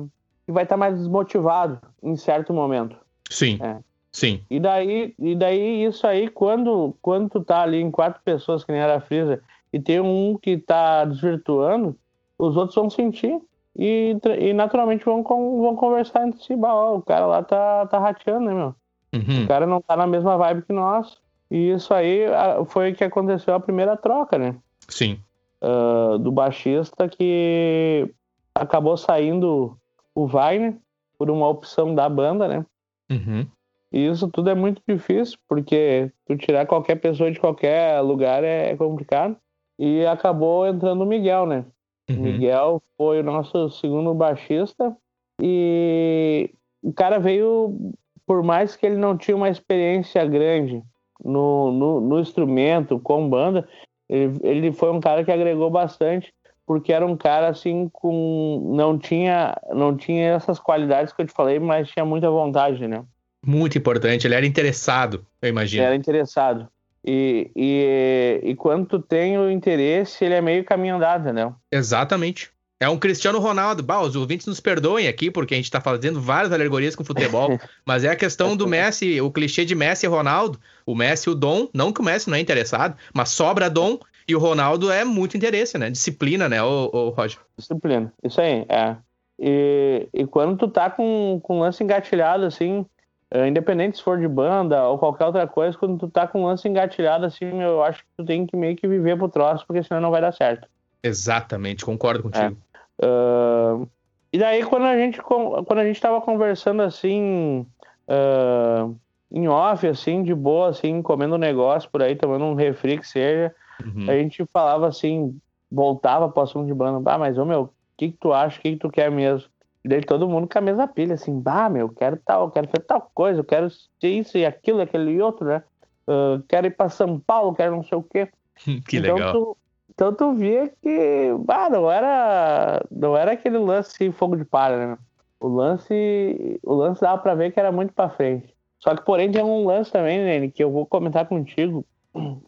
que vai estar tá mais desmotivado em certo momento.
Sim. É. Sim.
E daí, e daí isso aí, quando, quando tu tá ali em quatro pessoas, que nem era a Freezer, e tem um que tá desvirtuando, os outros vão sentir. e, e naturalmente vão, vão conversar entre si. Bah, ó, o cara lá tá, tá rateando, né, meu? Uhum. O cara não tá na mesma vibe que nós. E isso aí foi o que aconteceu a primeira troca, né?
Sim.
Uh, do baixista que acabou saindo o Wagner por uma opção da banda, né?
Uhum.
E isso tudo é muito difícil, porque tu tirar qualquer pessoa de qualquer lugar é complicado. E acabou entrando o Miguel, né? Uhum. Miguel foi o nosso segundo baixista e o cara veio, por mais que ele não tinha uma experiência grande no, no, no instrumento, com banda, ele, ele foi um cara que agregou bastante porque era um cara assim com não tinha não tinha essas qualidades que eu te falei, mas tinha muita vontade, né?
Muito importante, ele era interessado, eu imagino.
Ele era interessado. E, e, e quando tu tem o interesse, ele é meio caminho andado, né?
Exatamente. É um Cristiano Ronaldo. Bah, os ouvintes nos perdoem aqui, porque a gente tá fazendo várias alegorias com futebol, mas é a questão do Messi, o clichê de Messi e Ronaldo. O Messi, o dom, não que o Messi não é interessado, mas sobra dom, e o Ronaldo é muito interesse, né? Disciplina, né, o, o Roger?
Disciplina, isso aí, é. E, e quando tu tá com, com lance engatilhado, assim, Uh, independente se for de banda ou qualquer outra coisa, quando tu tá com um lance engatilhado assim, eu acho que tu tem que meio que viver pro troço, porque senão não vai dar certo.
Exatamente, concordo contigo.
É. Uh, e daí quando a gente quando a gente tava conversando assim uh, em off, assim, de boa, assim, comendo um negócio por aí, tomando um refri que seja, uhum. a gente falava assim, voltava pro assunto de banda, ah, mas ô meu, o que, que tu acha, o que, que tu quer mesmo? E daí todo mundo com a mesma pilha, assim, bah, meu, quero tal, quero fazer tal coisa, quero ser isso e aquilo, aquele e outro, né? Uh, quero ir para São Paulo, quero não sei o quê.
que
então,
legal.
Tu, então tu via que, bah, não era, não era aquele lance fogo de palha, né? O lance, o lance dava para ver que era muito para frente. Só que, porém, tem um lance também, Nene, que eu vou comentar contigo.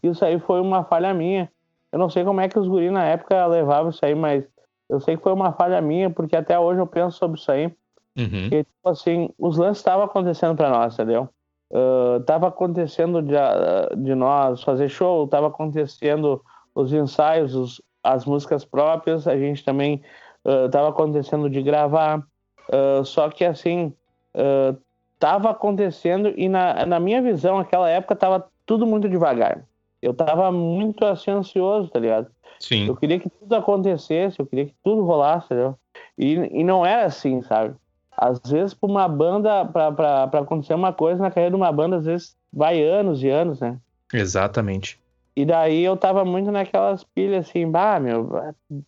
Isso aí foi uma falha minha. Eu não sei como é que os guris na época levavam isso aí, mas eu sei que foi uma falha minha, porque até hoje eu penso sobre isso aí.
Uhum.
Que, tipo assim, os lances estavam acontecendo para nós, entendeu? Uh, tava acontecendo de, de nós fazer show, tava acontecendo os ensaios, os, as músicas próprias, a gente também uh, tava acontecendo de gravar. Uh, só que assim, uh, tava acontecendo e na, na minha visão, naquela época, tava tudo muito devagar. Eu tava muito assim, ansioso, tá ligado?
Sim.
Eu queria que tudo acontecesse, eu queria que tudo rolasse, entendeu? E, e não era assim, sabe? Às vezes, para uma banda, para acontecer uma coisa na carreira de uma banda, às vezes vai anos e anos, né?
Exatamente.
E daí eu tava muito naquelas pilhas assim, bah, meu,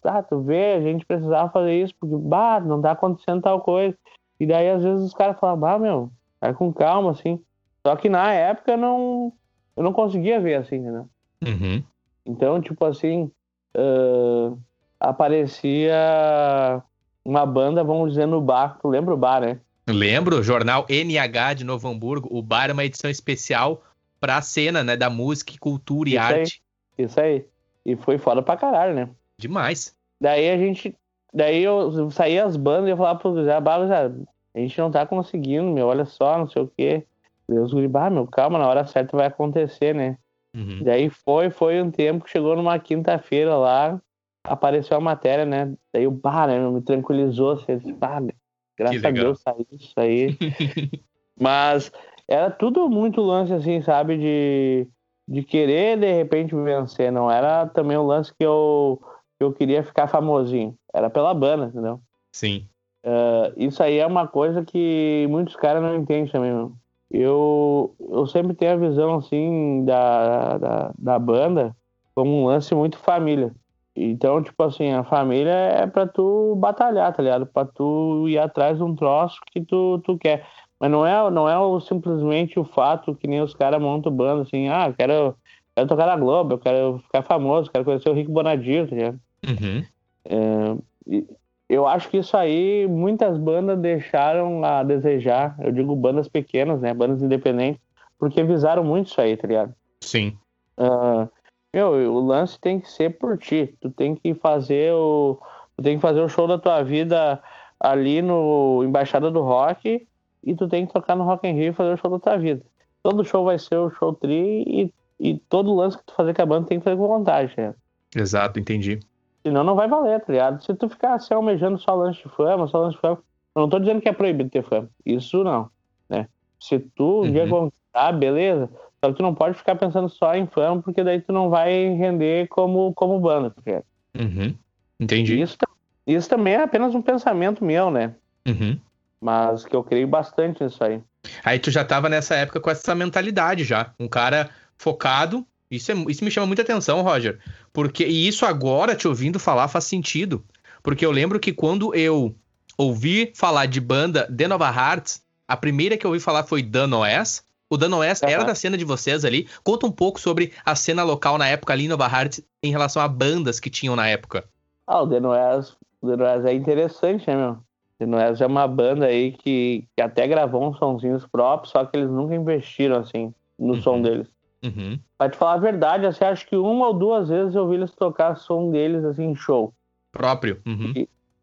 bah, tu vê, a gente precisava fazer isso, porque, bah, não tá acontecendo tal coisa. E daí às vezes os caras falam, bah, meu, vai com calma, assim. Só que na época eu não, eu não conseguia ver assim, né?
Uhum.
Então, tipo assim, uh, aparecia uma banda, vamos dizer, no bar. Tu lembra o bar, né?
Lembro, jornal NH de Novo Hamburgo. O bar é uma edição especial para a cena, né, da música, cultura e
isso
arte.
Aí, isso aí. E foi foda pra caralho, né?
Demais.
Daí a gente. Daí eu saía as bandas e eu falava pro Zé, a gente não tá conseguindo, meu, olha só, não sei o quê. Deus guri, meu, calma, na hora certa vai acontecer, né?
Uhum.
Daí foi, foi um tempo que chegou numa quinta-feira lá, apareceu a matéria, né? Daí o bar, né, me tranquilizou, assim, disse, bah, graças a Deus saiu isso aí. Mas era tudo muito lance, assim, sabe, de, de querer de repente vencer, não era também o lance que eu, que eu queria ficar famosinho, era pela banda, entendeu?
Sim.
Uh, isso aí é uma coisa que muitos caras não entendem também, meu eu, eu sempre tenho a visão assim da, da, da banda como um lance muito família. Então, tipo assim, a família é pra tu batalhar, tá ligado? Pra tu ir atrás de um troço que tu, tu quer. Mas não é, não é o, simplesmente o fato que nem os caras montam banda assim, ah, quero, quero tocar na Globo, eu quero ficar famoso, quero conhecer o Rico Bonadio, tá ligado?
Uhum.
É, eu acho que isso aí muitas bandas deixaram a desejar. Eu digo bandas pequenas, né? Bandas independentes, porque visaram muito isso aí, tá ligado?
Sim.
Uh, meu, o lance tem que ser por ti. Tu tem que fazer o. Tu tem que fazer o show da tua vida ali no Embaixada do Rock e tu tem que tocar no Rock in Rio e fazer o show da tua vida. Todo show vai ser o show tri e, e todo lance que tu fazer com a banda tem que fazer com vontade, né?
Exato, entendi.
Senão não vai valer, tá ligado? Se tu ficar assim almejando só lanche de fama, só lanche de fama. Eu não tô dizendo que é proibido ter fama. Isso não, né? Se tu um uhum. dia conquistar, beleza. Só que tu não pode ficar pensando só em fama, porque daí tu não vai render como, como banda, tá ligado?
Uhum. Entendi.
Isso, isso também é apenas um pensamento meu, né?
Uhum.
Mas que eu creio bastante nisso aí.
Aí tu já tava nessa época com essa mentalidade já. Um cara focado. Isso, é, isso me chama muita atenção, Roger. Porque, e isso agora, te ouvindo falar, faz sentido. Porque eu lembro que quando eu ouvi falar de banda The Nova Hearts, a primeira que eu ouvi falar foi Dan OS. O Dan OS uhum. era da cena de vocês ali. Conta um pouco sobre a cena local na época ali em Nova Hearts em relação a bandas que tinham na época.
Ah, o The Noes, o The Noes é interessante, né, meu? Noes é uma banda aí que, que até gravou uns sonzinhos próprios, só que eles nunca investiram, assim, no uhum. som deles.
Uhum.
Pra te falar a verdade, assim, acho que uma ou duas vezes eu vi eles tocar som deles, assim, em show.
Próprio. Uhum.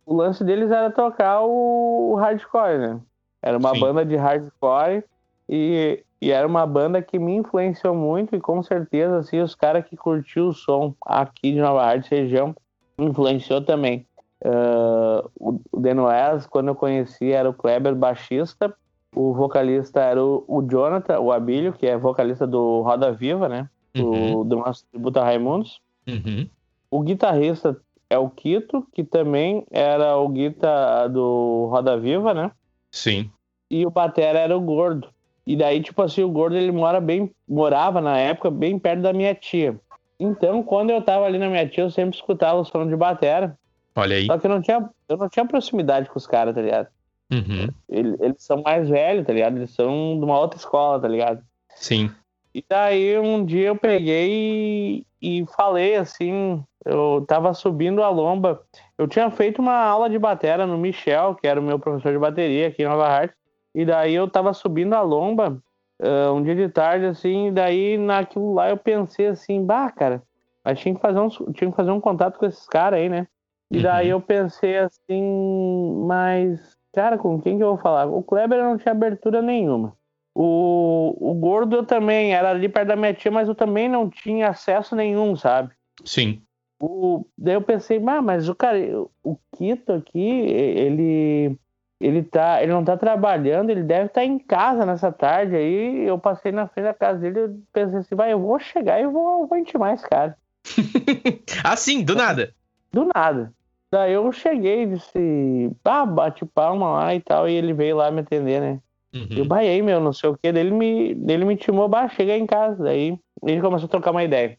o lance deles era tocar o, o hardcore, né? Era uma Sim. banda de hardcore e, e, era uma banda que me influenciou muito e com certeza, assim, os caras que curtiam o som aqui de Nova Arte região influenciou também. Uh, o Noes, quando eu conheci, era o Kleber baixista o vocalista era o, o Jonathan, o Abílio, que é vocalista do Roda Viva, né? Uhum. Do, do nosso tributo a Raimundos.
Uhum.
O guitarrista é o Quito, que também era o guitarra do Roda Viva, né?
Sim.
E o batera era o Gordo. E daí, tipo assim, o Gordo ele mora bem, morava na época bem perto da minha tia. Então, quando eu tava ali na minha tia, eu sempre escutava o som de batera.
Olha aí.
Só que eu não tinha, eu não tinha proximidade com os caras, tá ligado?
Uhum.
Eles, eles são mais velhos, tá ligado? Eles são de uma outra escola, tá ligado?
Sim.
E daí um dia eu peguei e, e falei assim, eu tava subindo a lomba. Eu tinha feito uma aula de batera no Michel, que era o meu professor de bateria aqui em Nova Hart. E daí eu tava subindo a lomba uh, um dia de tarde, assim, e daí naquilo lá eu pensei assim, bah, cara, mas tinha que fazer um, tinha que fazer um contato com esses caras aí, né? E daí uhum. eu pensei assim, mas Cara, com quem que eu vou falar? O Kleber não tinha abertura nenhuma. O, o Gordo eu também, era ali perto da minha tia, mas eu também não tinha acesso nenhum, sabe?
Sim.
O, daí eu pensei, ah, mas o cara, o Quito aqui, ele ele tá, ele não tá trabalhando, ele deve estar tá em casa nessa tarde aí. Eu passei na frente da casa dele e pensei assim, vai, eu vou chegar e vou, vou intimar esse cara.
assim, do nada.
Do nada. Daí eu cheguei e disse, ah, bate palma lá e tal, e ele veio lá me atender, né? Uhum. Eu baiei, meu, não sei o que, dele me, dele me intimou, bah, cheguei em casa, daí ele começou a trocar uma ideia.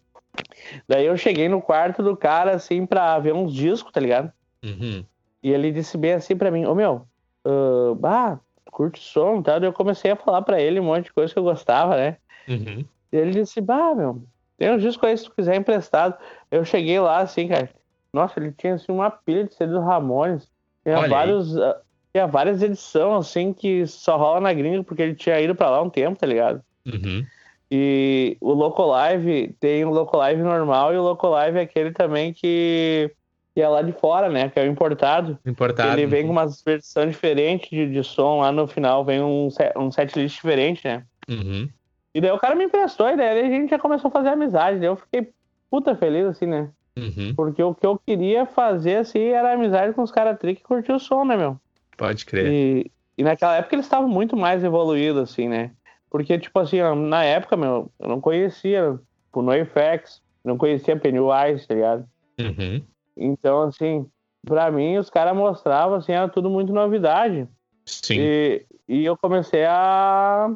Daí eu cheguei no quarto do cara, assim, pra ver uns discos, tá ligado?
Uhum.
E ele disse bem assim pra mim, ô meu, uh, bah, curte som e tal, daí eu comecei a falar pra ele um monte de coisa que eu gostava, né?
Uhum.
E ele disse, bah, meu, tem uns discos aí se tu quiser emprestado. Eu cheguei lá, assim, cara, nossa, ele tinha assim, uma pilha de CD dos Ramones. Tinha, vários, uh, tinha várias edições, assim, que só rola na gringa, porque ele tinha ido pra lá um tempo, tá ligado?
Uhum.
E o Loco Live tem o Loco Live normal e o Loco Live é aquele também que, que é lá de fora, né? Que é o importado.
Importado.
Ele vem com uma versão diferente de, de som lá no final, vem um, um setlist diferente, né?
Uhum.
E daí o cara me emprestou a ideia, e a gente já começou a fazer amizade. Daí eu fiquei puta feliz, assim, né?
Uhum.
Porque o que eu queria fazer, assim, era amizade com os caras tri que curtiam o som, né, meu?
Pode crer.
E, e naquela época eles estavam muito mais evoluídos, assim, né? Porque, tipo assim, na época, meu, eu não conhecia tipo, NoFX, não conhecia Pennywise, tá ligado?
Uhum.
Então, assim, pra mim, os caras mostravam, assim, era tudo muito novidade.
Sim.
E, e eu comecei a,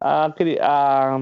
a, a,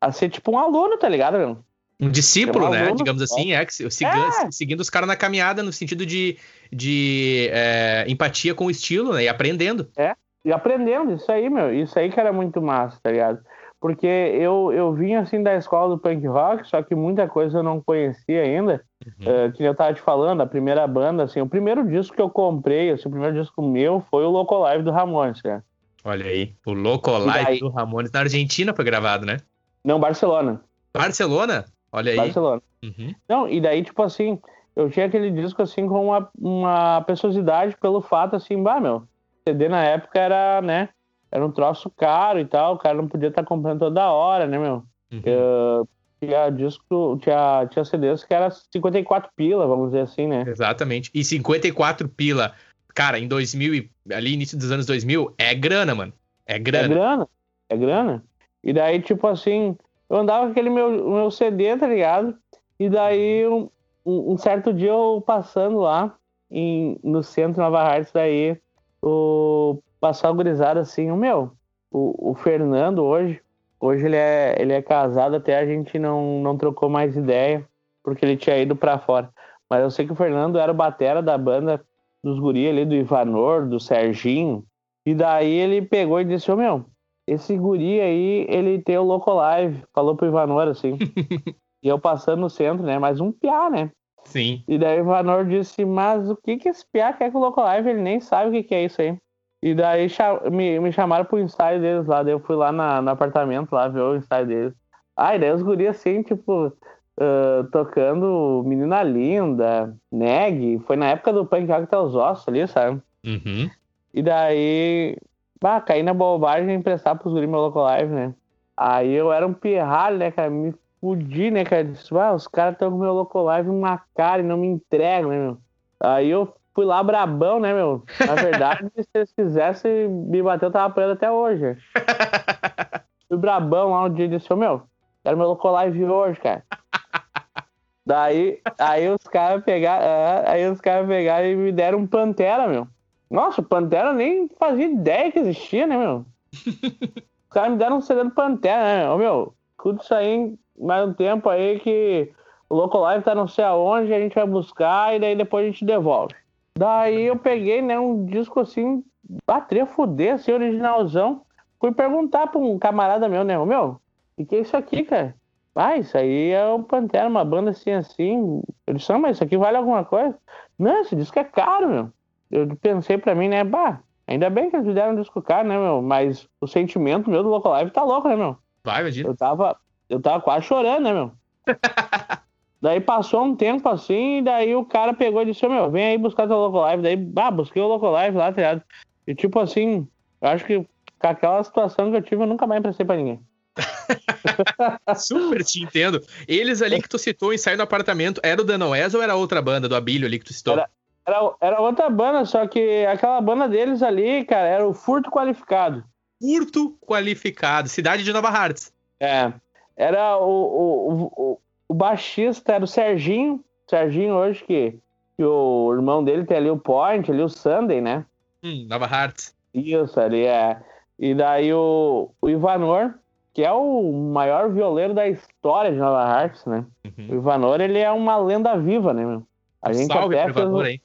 a ser, tipo, um aluno, tá ligado, meu?
Um discípulo, né? Digamos assim, é, é. seguindo os caras na caminhada no sentido de, de é, empatia com o estilo, né? E aprendendo.
É, e aprendendo, isso aí, meu. Isso aí que era muito massa, tá ligado? Porque eu, eu vim assim da escola do punk rock, só que muita coisa eu não conhecia ainda. Uhum. Uh, que eu tava te falando, a primeira banda, assim, o primeiro disco que eu comprei, assim, o primeiro disco meu foi o Loco Live do Ramones, cara.
Olha aí, o Loco Live daí... do Ramones na Argentina foi gravado, né?
Não, Barcelona.
Barcelona? Olha aí.
Barcelona.
Uhum.
Não, e daí, tipo assim, eu tinha aquele disco assim com uma, uma pessoacidade pelo fato assim, bah, meu, CD na época era, né, era um troço caro e tal, o cara não podia estar tá comprando toda hora, né, meu?
Uhum.
tinha disco, tinha, tinha CDs que era 54 pila, vamos dizer assim, né?
Exatamente. E 54 pila, cara, em 2000, ali início dos anos 2000, é grana, mano. É grana.
É grana, é grana. E daí, tipo assim, eu andava com aquele meu, meu CD, tá ligado? E daí, um, um certo dia eu passando lá em, no centro Nova Hartz, daí o passar o gurizada assim, o meu, o, o Fernando hoje, hoje ele é, ele é casado, até a gente não, não trocou mais ideia, porque ele tinha ido para fora. Mas eu sei que o Fernando era o batera da banda dos guri ali, do Ivanor, do Serginho. E daí ele pegou e disse, ô meu, esse guri aí, ele tem o Loco Live. Falou pro Ivanor, assim. e eu passando no centro, né? Mais um piá, né?
Sim.
E daí o Ivanor disse, mas o que que esse piá quer com o Loco Live? Ele nem sabe o que que é isso aí. E daí me, me chamaram pro ensaio deles lá. Daí eu fui lá na, no apartamento lá ver o ensaio deles. Ah, e daí os guri assim, tipo, uh, tocando Menina Linda, Neg. Foi na época do Punk Rock até os ossos ali, sabe?
Uhum.
E daí, bah, caí na bobagem de emprestar pros guri meu Loco Live, né? Aí eu era um pirralho, né, cara? Me fudi, né, cara? Disse, ah, os caras estão com meu Loco Live uma cara e não me entregam, né, meu? Aí eu fui lá brabão, né, meu? Na verdade, se eles quisessem me bater, eu tava preso até hoje. fui brabão lá um dia e disse, ô, meu, quero meu Loco Live hoje, cara. Daí, aí os caras pegaram, aí os caras pegaram e me deram um Pantera, meu. Nossa, o Pantera nem fazia ideia que existia, né, meu? Os caras me deram um CD do Pantera, né, meu? Ô, meu, tudo isso aí mais um tempo aí que o Loco Live tá não sei aonde, a gente vai buscar e daí depois a gente devolve. Daí eu peguei, né, um disco assim, bateria fuder, assim, originalzão. Fui perguntar pra um camarada meu, né, ô, meu, o que é isso aqui, cara? Ah, isso aí é o Pantera, uma banda assim, assim. Eu disse, ah, mas isso aqui vale alguma coisa? Não, esse disco é caro, meu. Eu pensei pra mim, né, bah, ainda bem que eles deram um disco caro, né, meu? Mas o sentimento meu do Local Live tá louco, né, meu?
Vai, imagina.
Eu tava, eu tava quase chorando, né, meu? daí passou um tempo assim, e daí o cara pegou e disse, meu, vem aí buscar teu Local Live. Daí, bah, busquei o Local Live lá, tá ligado? E tipo assim, eu acho que com aquela situação que eu tive, eu nunca mais emprestei pra ninguém.
Super te entendo. Eles ali que tu citou em Sair no Apartamento, era o Danoés ou era outra banda do Abílio ali que tu citou?
Era, era, era, outra banda, só que aquela banda deles ali, cara, era o Furto Qualificado.
Furto Qualificado, cidade de Nova Hartz.
É. Era o, o, o, o baixista, era o Serginho. Serginho hoje que, que o irmão dele tem ali o Point, ali o Sunday, né?
Hum, Nova Hartz.
Isso, ali é. E daí o, o Ivanor, que é o maior violeiro da história de Nova Hartz, né? Uhum. O Ivanor, ele é uma lenda viva, né, meu? A gente
Salve
até
Ivanor,
fez,
hein?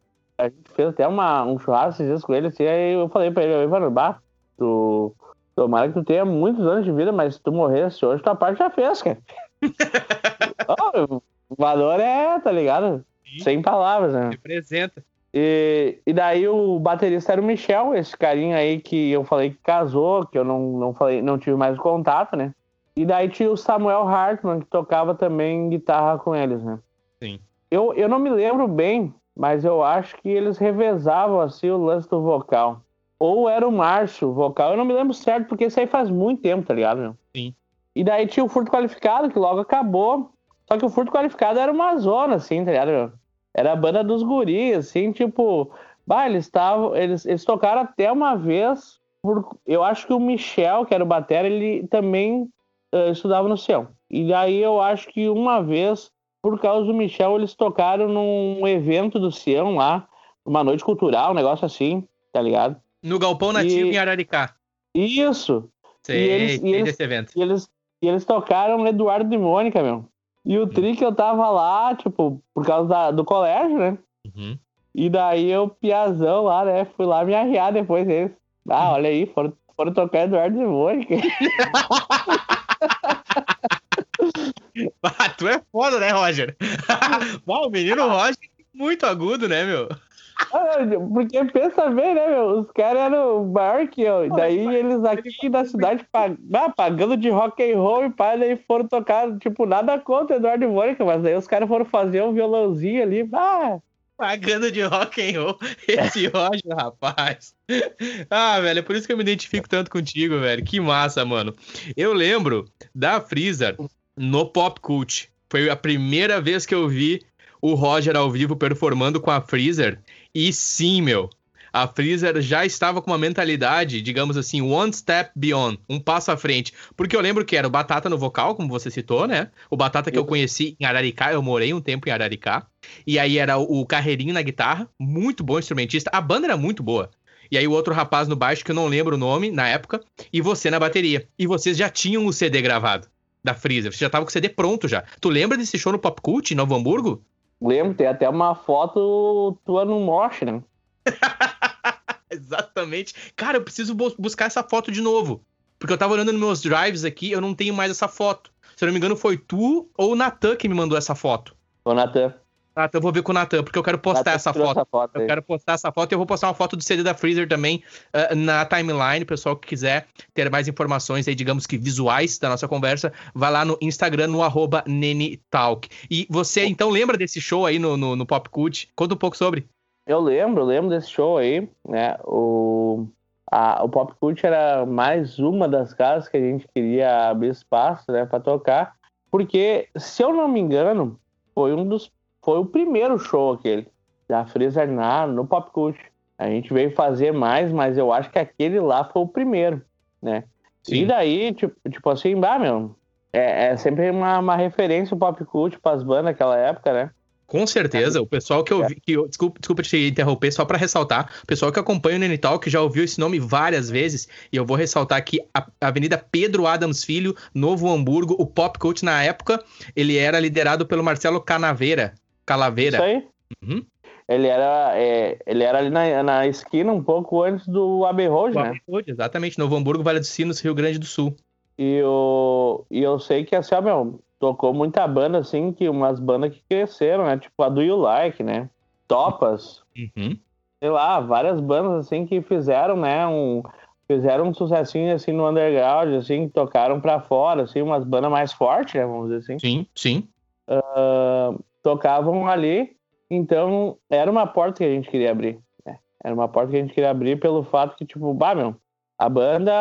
Fez até uma, um churrasco esses dias com ele, assim, aí eu falei pra ele, Ivanor, bah, tu, tomara que tu tenha muitos anos de vida, mas se tu morresse hoje, tua parte já fez, cara. oh, o valor é, tá ligado?
Sim.
Sem palavras, né?
Representa.
E, e daí o baterista era o Michel, esse carinha aí que eu falei que casou, que eu não, não falei, não tive mais contato, né? E daí tinha o Samuel Hartman, que tocava também guitarra com eles, né?
Sim.
Eu, eu não me lembro bem, mas eu acho que eles revezavam assim o lance do vocal. Ou era o Márcio o vocal, eu não me lembro certo, porque isso aí faz muito tempo, tá ligado, meu?
Sim.
E daí tinha o Furto Qualificado, que logo acabou. Só que o Furto Qualificado era uma zona, assim, tá ligado, meu? Era a banda dos guris, assim, tipo. Bah, eles estavam. Eles, eles tocaram até uma vez. Por, eu acho que o Michel, que era o Batera, ele também uh, estudava no céu. E daí eu acho que uma vez, por causa do Michel, eles tocaram num evento do Sião lá, uma noite cultural, um negócio assim, tá ligado?
No Galpão Nativo
E-
em Araricá.
Isso!
Sei,
E eles- e
sei
eles-
desse evento.
E eles, e eles tocaram Eduardo e Mônica, meu. E o tri que eu tava lá, tipo, por causa da- do colégio, né?
Uhum.
E daí eu, piazão lá, né? Fui lá me arriar depois deles. Ah, olha aí, foram, foram tocar Eduardo e Mônica.
Ah, tu é foda, né, Roger? Uau, o menino Roger é muito agudo, né, meu?
Ah, Porque pensa bem, né, meu? Os caras eram maior que eu. E daí eles aqui na cidade pag... ah, pagando de rock and roll e pá, daí foram tocar, tipo, nada contra Eduardo e Mônica, mas aí os caras foram fazer um violãozinho ali. Ah,
Pagando de rock and roll. Esse Roger, rapaz. Ah, velho, é por isso que eu me identifico tanto contigo, velho. Que massa, mano. Eu lembro da Freezer no Pop Cult. Foi a primeira vez que eu vi o Roger ao vivo performando com a Freezer. E sim, meu, a Freezer já estava com uma mentalidade, digamos assim, one step beyond, um passo à frente. Porque eu lembro que era o Batata no vocal, como você citou, né? O Batata que eu conheci em Araricá, eu morei um tempo em Araricá. E aí era o Carreirinho na guitarra, muito bom instrumentista. A banda era muito boa. E aí o outro rapaz no baixo, que eu não lembro o nome na época, e você na bateria. E vocês já tinham o CD gravado da Freezer, você já tava com o CD pronto já. Tu lembra desse show no Pop Cult, em Novo Hamburgo?
Lembro, tem até uma foto tua no Mosh, né?
Exatamente. Cara, eu preciso buscar essa foto de novo. Porque eu tava olhando nos meus drives aqui, eu não tenho mais essa foto. Se eu não me engano, foi tu ou o Natan que me mandou essa foto.
O Natan.
Ah, então eu vou ver com o Natan, porque eu quero postar essa foto. essa foto. eu quero postar essa foto e eu vou postar uma foto do CD da Freezer também uh, na timeline. Pessoal que quiser ter mais informações aí, digamos que visuais da nossa conversa, vai lá no Instagram, no arroba Nenitalk. E você, então, lembra desse show aí no, no, no Pop Cult? Conta um pouco sobre.
Eu lembro, lembro desse show aí, né? O, a, o Pop Cult era mais uma das casas que a gente queria abrir espaço, né, para tocar, porque se eu não me engano, foi um dos foi o primeiro show aquele da Freezer na no Pop Cult. A gente veio fazer mais, mas eu acho que aquele lá foi o primeiro, né? Sim. E daí, tipo, tipo assim, bah, meu, é, é sempre uma, uma referência o Pop Cult para as bandas naquela época, né?
Com certeza, o pessoal que eu vi, que eu, desculpa, desculpa te interromper, só para ressaltar, o pessoal que acompanha o Nenital, que já ouviu esse nome várias vezes, e eu vou ressaltar aqui a Avenida Pedro Adams Filho, Novo Hamburgo, o Pop Coach na época, ele era liderado pelo Marcelo Canaveira, Calaveira.
Isso aí. Uhum. Ele era, é, ele era ali na, na esquina, um pouco antes do Abbey Road, né? Abbey Road,
exatamente, Novo Hamburgo, Vale dos Sinos, Rio Grande do Sul.
E eu, e eu sei que assim, ó, meu, tocou muita banda, assim, que umas bandas que cresceram, né? Tipo a Do You Like, né? Topas. Uhum. Sei lá, várias bandas, assim, que fizeram, né? Um, fizeram um sucessinho, assim, no underground, assim, que tocaram pra fora, assim, umas bandas mais fortes, né? Vamos dizer assim.
Sim, sim.
Uh, tocavam ali, então era uma porta que a gente queria abrir. Né? Era uma porta que a gente queria abrir pelo fato que, tipo, bah, meu, a banda,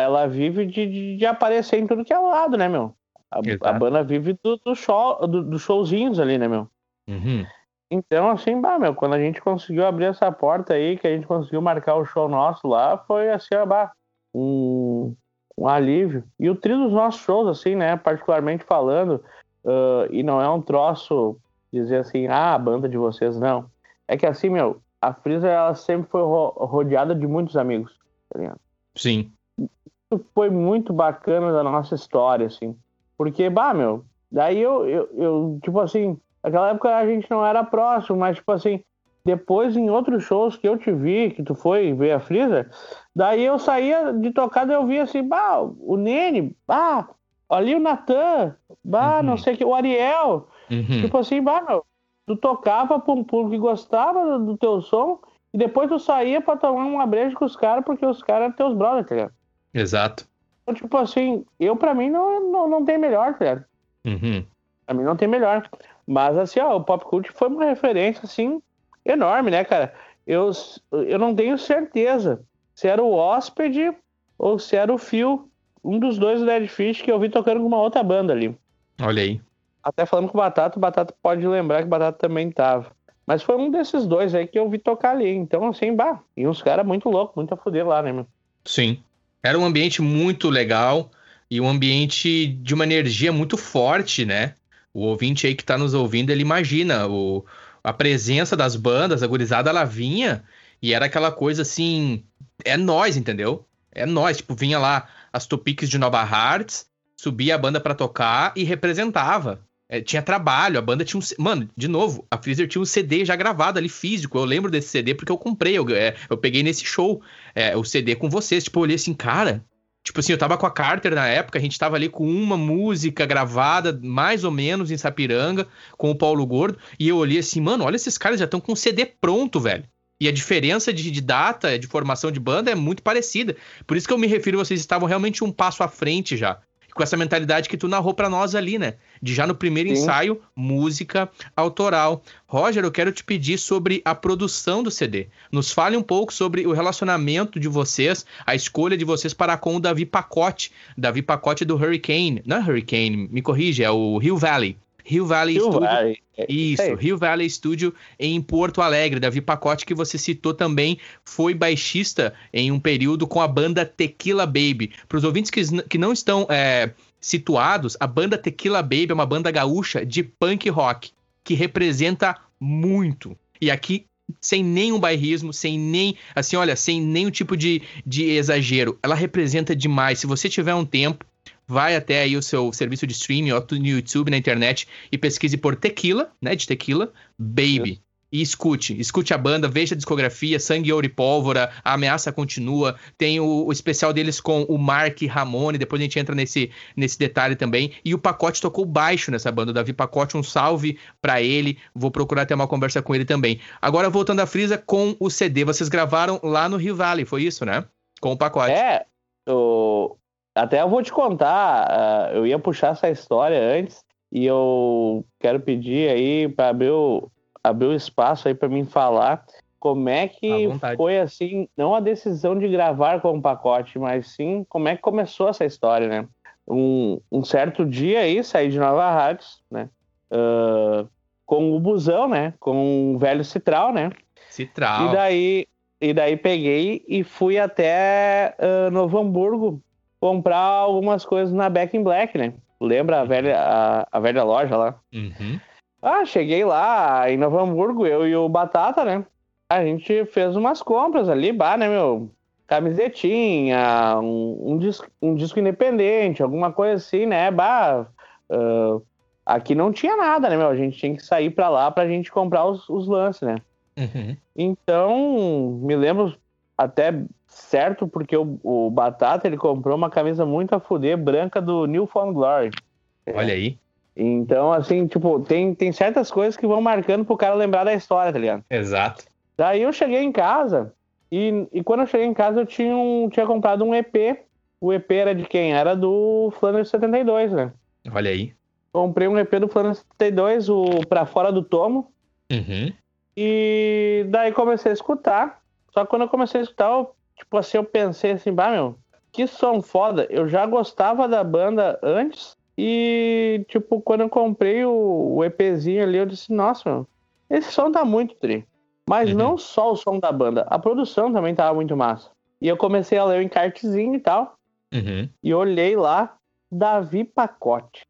ela vive de, de, de aparecer em tudo que é lado, né, meu? A, a banda vive do, do show, do, dos showzinhos ali, né, meu? Uhum. Então, assim, bah, meu, quando a gente conseguiu abrir essa porta aí, que a gente conseguiu marcar o show nosso lá, foi assim, bah, um, um alívio. E o trio dos nossos shows, assim, né, particularmente falando, uh, e não é um troço dizer assim, ah, a banda de vocês, não. É que assim, meu, a Freezer, ela sempre foi ro rodeada de muitos amigos, tá ligado?
Sim.
Isso foi muito bacana da nossa história, assim. Porque, bah, meu, daí eu, eu, eu, tipo assim, naquela época a gente não era próximo, mas, tipo assim, depois em outros shows que eu te vi, que tu foi ver a Freezer, daí eu saía de tocada e eu via assim, bah, o Nene, bah, ali o Natan, bah, uhum. não sei o que, o Ariel. Uhum. Tipo assim, bah, meu, tu tocava pra um público que gostava do teu som e depois tu saía pra tomar uma breja com os caras porque os caras eram teus brothers, tá ligado?
Exato.
Então, tipo assim, eu pra mim não, não, não tem melhor, tá ligado? Uhum. Pra mim não tem melhor. Mas assim, ó, o Pop Cult foi uma referência, assim, enorme, né, cara? Eu, eu não tenho certeza se era o Hóspede ou se era o Phil, um dos dois do Dead Fish que eu vi tocando com uma outra banda ali.
Olha aí.
Até falando com o Batata, o Batata pode lembrar que o Batata também tava. Mas foi um desses dois aí que eu vi tocar ali. Então, assim, bah, e uns caras muito loucos, muito a fuder lá, né, meu?
Sim. Era um ambiente muito legal e um ambiente de uma energia muito forte, né? O ouvinte aí que tá nos ouvindo, ele imagina o, a presença das bandas, a gurizada, ela vinha e era aquela coisa assim, é nós, entendeu? É nós, tipo, vinha lá as Topics de Nova Hearts, subia a banda para tocar e representava. É, tinha trabalho, a banda tinha um. Mano, de novo, a Freezer tinha um CD já gravado ali físico. Eu lembro desse CD porque eu comprei. Eu, é, eu peguei nesse show é, o CD com vocês. Tipo, eu olhei assim, cara. Tipo assim, eu tava com a Carter na época, a gente tava ali com uma música gravada, mais ou menos, em Sapiranga, com o Paulo Gordo, e eu olhei assim, mano, olha esses caras já estão com o CD pronto, velho. E a diferença de, de, data, de formação de banda é muito parecida. Por isso que eu me refiro, vocês estavam realmente um passo à frente já com essa mentalidade que tu narrou para nós ali, né? De já no primeiro Sim. ensaio, música autoral. Roger, eu quero te pedir sobre a produção do CD. Nos fale um pouco sobre o relacionamento de vocês, a escolha de vocês para com o Davi Pacote. Davi Pacote do Hurricane. Não é Hurricane, me corrige, é o Hill Valley. Rio Valley Rio Studio. Valley. É, Isso, é. Rio Valley Studio em Porto Alegre. Davi Pacote, que você citou também, foi baixista em um período com a banda Tequila Baby. Para os ouvintes que, que não estão é, situados, a banda Tequila Baby é uma banda gaúcha de punk rock que representa muito. E aqui sem nenhum bairrismo, sem nem, assim, olha, sem nenhum tipo de, de exagero. Ela representa demais. Se você tiver um tempo, vai até aí o seu serviço de streaming, ou no YouTube, na internet, e pesquise por Tequila, né, de Tequila, Baby. E escute, escute a banda, veja a discografia, Sangue, Ouro e Pólvora, A Ameaça Continua, tem o, o, especial deles com o Mark Ramone, depois a gente entra nesse, nesse detalhe também. E o Pacote tocou baixo nessa banda, o Davi Pacote, um salve para ele, vou procurar ter uma conversa com ele também. Agora voltando à Frisa com o CD, vocês gravaram lá no Rio Valley, foi isso, né? Com o Pacote.
É, o, até eu vou te contar, uh, eu ia puxar essa história antes e eu quero pedir aí para abrir o, abrir o espaço aí para mim falar como é que foi assim, não a decisão de gravar com o pacote, mas sim como é que começou essa história, né? Um, um certo dia aí, saí de Nova Rádios, né? Uh, com o busão, né? Com o velho Citral, né?
Citral.
E daí, e daí peguei e fui até uh, Novo Hamburgo comprar algumas coisas na Back in Black, né? Lembra a velha, a, a velha loja lá?
Uhum.
Ah, cheguei lá em Novo Hamburgo, eu e o Batata, né? A gente fez umas compras ali, bah, né, meu? Camisetinha, um, um, disco, um disco independente, alguma coisa assim, né? Bah, uh, aqui não tinha nada, né, meu? A gente tinha que sair pra lá pra gente comprar os, os lances, né?
Uhum.
Então, me lembro até certo porque o, o, Batata ele comprou uma camisa muito a fuder branca do New Found Glory.
Olha aí.
Então, assim, tipo, tem, tem certas coisas que vão marcando pro cara lembrar da história, tá ligado?
Exato.
Daí eu cheguei em casa e, e quando eu cheguei em casa eu tinha, um, tinha comprado um EP. O EP era de quem? Era do Flanders 72, né?
Olha aí.
Comprei um EP do Flanders 72, o Pra Fora do Tomo.
Uhum.
E daí comecei a escutar. Só que quando eu comecei a escutar, eu tipo assim, eu pensei assim, bah, meu, que som foda. Eu já gostava da banda antes e, tipo, quando eu comprei o, o EPzinho ali, eu disse, nossa, meu, esse som tá muito tri. Mas uhum. não só o som da banda, a produção também tava muito massa. E eu comecei a ler o encartezinho e tal.
Uhum.
E olhei lá, Davi Pacote.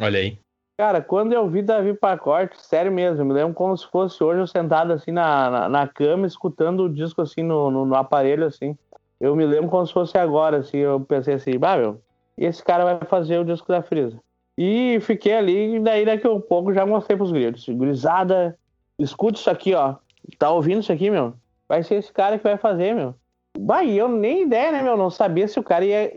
Olha aí.
Cara, quando eu vi Davi Pacote, sério mesmo, me lembro como se fosse hoje eu sentado assim na, na, na cama, escutando o disco assim no, no, no, aparelho, assim. Eu me lembro como se fosse agora, assim, eu pensei assim, bah, meu, esse cara vai fazer o disco da Frisa. E fiquei ali, e daí daqui a pouco já mostrei pros gritos. Gurizada, escuta isso aqui, ó. Tá ouvindo isso aqui, meu? Vai ser esse cara que vai fazer, meu. Bah, e eu nem ideia, né, meu? Não sabia se o cara ia.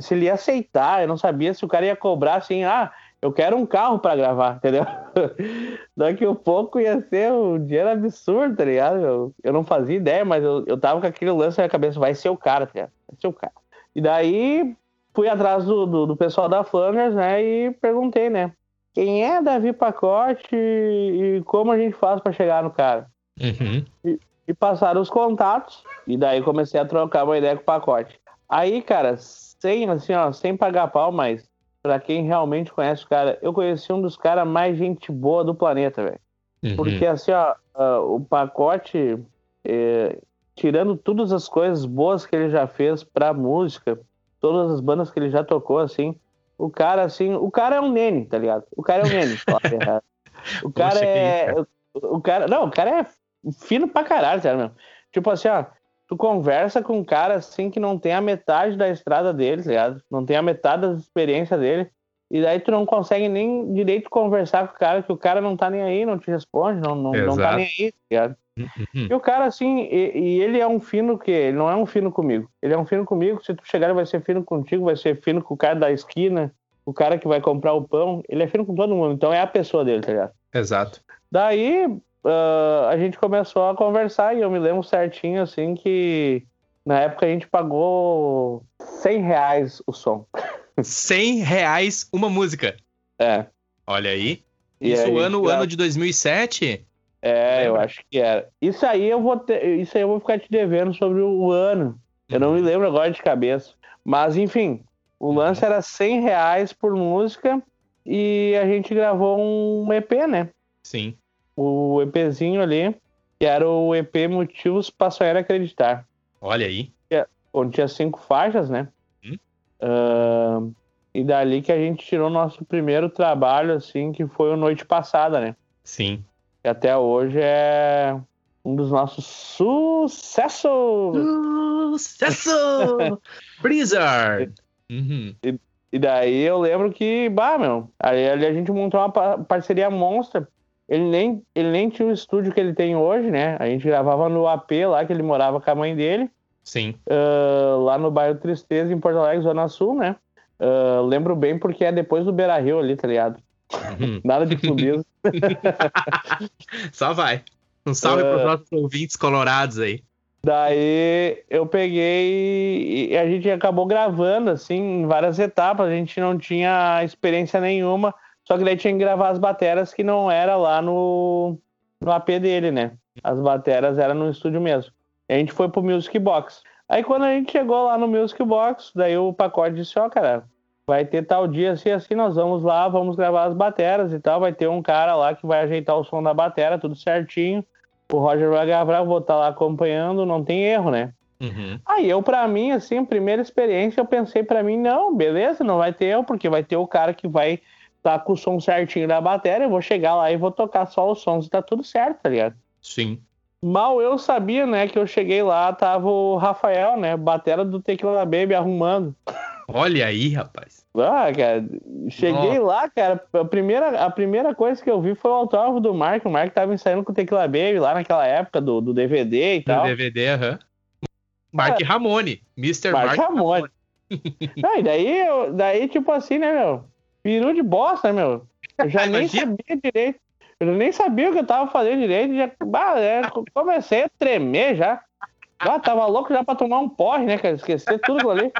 Se ele ia aceitar, eu não sabia se o cara ia cobrar assim, ah eu quero um carro para gravar, entendeu? Daqui a pouco ia ser um dinheiro absurdo, tá ligado? Eu, eu não fazia ideia, mas eu, eu tava com aquele lance na cabeça, vai ser o cara, tá ligado? Vai ser o cara. E daí fui atrás do, do, do pessoal da Flanders, né, e perguntei, né, quem é Davi Pacote e, e como a gente faz para chegar no cara?
Uhum.
E, e passaram os contatos, e daí comecei a trocar uma ideia com o Pacote. Aí, cara, sem, assim, ó, sem pagar pau, mas para quem realmente conhece o cara, eu conheci um dos caras mais gente boa do planeta, velho. Uhum. Porque assim, ó, uh, o pacote, é, tirando todas as coisas boas que ele já fez pra música, todas as bandas que ele já tocou, assim, o cara, assim, o cara é um nene, tá ligado? O cara é um nene. o cara Poxa, é. O, o cara. Não, o cara é fino pra caralho, sério mesmo. Tipo assim, ó, tu conversa com um cara assim que não tem a metade da estrada dele, tá ligado? Não tem a metade das experiências dele. E daí tu não consegue nem direito conversar com o cara, que o cara não tá nem aí, não te responde, não, não, não tá nem aí, tá ligado? Uhum. E o cara, assim, e, e, ele é um fino que ele não é um fino comigo. Ele é um fino comigo, se tu chegar, ele vai ser fino contigo, vai ser fino com o cara da esquina, o cara que vai comprar o pão. Ele é fino com todo mundo, então é a pessoa dele, tá ligado?
Exato.
Daí, uh, a gente começou a conversar e eu me lembro certinho, assim, que na época a gente pagou 100 reais o som.
100 reais uma música.
É.
Olha aí.
E
Isso
aí,
o ano, ano de 2007?
É, eu acho que era. Isso aí eu vou ter, isso aí eu vou ficar te devendo sobre o ano. Eu não me lembro agora de cabeça. Mas enfim, o lance era 100 reais por música e a gente gravou um EP, né?
Sim.
O EPzinho ali, que era o EP Motivos para Sonhar e Acreditar.
Olha aí.
onde tinha cinco faixas, né?
Hum.
Ah, e dali que a gente tirou nosso primeiro trabalho, assim, que foi o Noite Passada, né?
Sim.
Que até hoje é um dos nossos sucessos!
Sucesso! Blizzard! Uhum.
E daí eu lembro que, bah, meu, ali, ali a gente montou uma pa- parceria monstra. Ele nem, ele nem tinha o estúdio que ele tem hoje, né? A gente gravava no AP lá, que ele morava com a mãe dele.
Sim.
ah, lá no bairro Tristeza, em Porto Alegre, Zona Sul, né? Ah, lembro bem porque é depois do Beira Rio ali, tá ligado?
Uhum.
Nada de clubismo.
Só vai. Um salve
É.
pros nossos ouvintes colorados aí.
Daí eu peguei e a gente acabou gravando, assim, em várias etapas. A gente não tinha experiência nenhuma, só que daí tinha que gravar as bateras que não era lá no, no AP dele, né? As bateras eram no estúdio mesmo. E a gente foi pro Music Box. Aí quando a gente chegou lá no Music Box, daí o pacote disse, ó, cara, vai ter tal dia assim, assim, nós vamos lá, vamos gravar as bateras e tal. Vai ter um cara lá que vai ajeitar o som da batera, tudo certinho. O Roger vai gravar, vou estar lá acompanhando, não tem erro, né?
Uhum.
Aí eu, pra mim, assim, primeira experiência, eu pensei pra mim, não, beleza, não vai ter erro, porque vai ter o cara que vai estar com o som certinho da bateria, eu vou chegar lá e vou tocar só os sons e tá tudo certo, tá ligado?
Sim.
Mal eu sabia, né, que eu cheguei lá, tava o Rafael, né, batera do Tequila Baby arrumando.
Olha aí, rapaz.
Ah, cara, cheguei lá, cara, a primeira, a primeira coisa que eu vi foi o autógrafo do Mark, o Mark tava ensaiando com o Tequila Baby lá naquela época do, do DVD e
No
tal.
DVD, aham. Mark Ramone. Mr.
Mark
Mark,
Ramone. Não, e daí, eu- daí, tipo assim, né, meu? Peru de bosta, meu? Eu já nem sabia direito. Eu nem sabia o que eu tava fazendo direito. Já, bah, é, comecei a tremer já. Ah, tava louco já pra tomar um porre, né, cara? Esquecer tudo ali.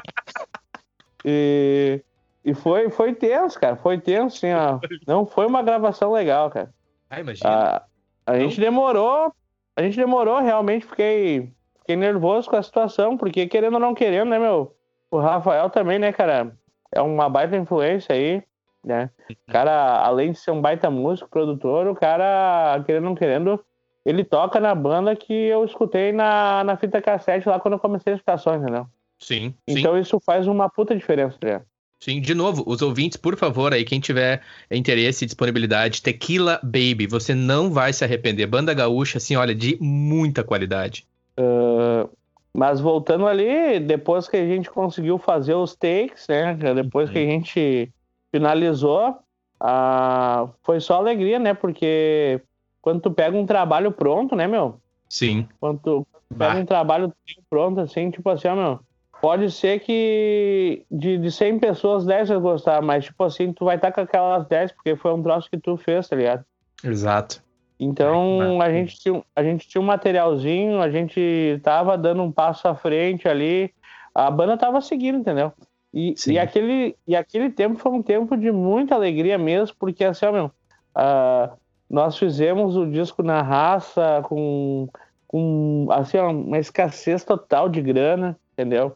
E, e foi, foi tenso, cara. Foi tenso, assim, ó. Não foi uma gravação legal, cara.
Ah, imagina.
A, a gente demorou, a gente demorou, realmente fiquei, fiquei nervoso com a situação, porque querendo ou não querendo, né, meu? O Rafael também, né, cara? É uma baita influência aí, né? O cara, além de ser um baita músico, produtor, o cara, querendo ou não querendo, ele toca na banda que eu escutei na, na fita cassete lá quando eu comecei a escutar só, entendeu?
Sim, sim.
Então isso faz uma puta diferença, né?
Sim, de novo, os ouvintes, por favor, aí, quem tiver interesse e disponibilidade, Tequila Baby, você não vai se arrepender. Banda gaúcha, assim, olha, de muita qualidade.
Ah, mas voltando ali, depois que a gente conseguiu fazer os takes, né? Depois que a gente finalizou, ah, foi só alegria, né? Porque quando tu pega um trabalho pronto, né, meu?
Sim.
Quando tu pega
Bah.
um trabalho pronto, assim, tipo assim, ó, meu. Pode ser que de, de 100 pessoas, 10 vai gostar, mas, tipo assim, tu vai estar com aquelas 10 porque foi um troço que tu fez, tá ligado?
Exato.
Então a gente, tinha, a gente tinha um materialzinho, a gente tava dando um passo à frente ali, a banda tava seguindo, entendeu? E,
Sim.
e, aquele, e aquele tempo foi um tempo de muita alegria mesmo, porque assim, ó, meu, ah, nós fizemos o disco na raça com, com assim, ó, uma escassez total de grana, entendeu?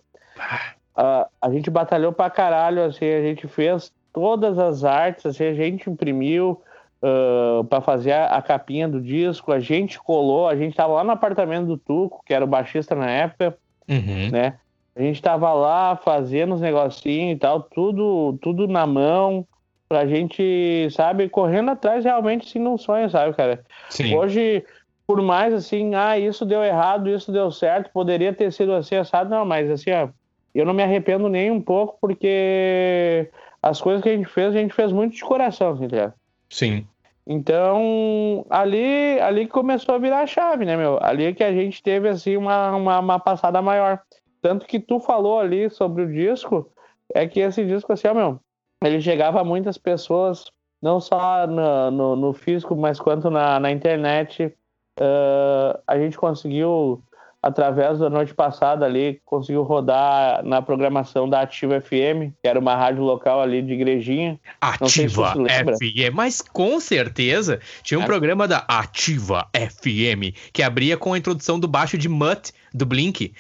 Ah, a gente batalhou pra caralho, assim, a gente fez todas as artes, assim, a gente imprimiu uh, para fazer a, a capinha do disco, a gente colou, a gente tava lá no apartamento do Tuco, que era o baixista na época,
Uhum.
né? A gente tava lá fazendo os negocinhos e tal, tudo, tudo na mão, pra gente, sabe, correndo atrás realmente, sim, num sonho, sabe, cara?
Sim.
Hoje, por mais assim, ah, isso deu errado, isso deu certo, poderia ter sido assim, assado, não, mas assim, ó, eu não me arrependo nem um pouco, porque as coisas que a gente fez, a gente fez muito de coração, assim, tá ligado?
Sim.
Então, ali, ali que começou a virar a chave, né, meu? Ali que a gente teve, assim, uma, uma, uma passada maior. Tanto que tu falou ali sobre o disco, é que esse disco, assim, ó, meu, ele chegava a muitas pessoas, não só no, no, no físico, mas quanto na, na internet. Ah, a gente conseguiu através da noite passada ali, conseguiu rodar na programação da Ativa FM, que era uma rádio local ali de Igrejinha.
Ativa FM, mas com certeza tinha um é. programa da Ativa FM que abria com a introdução do baixo de Mutt do Blink.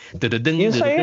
Isso aí.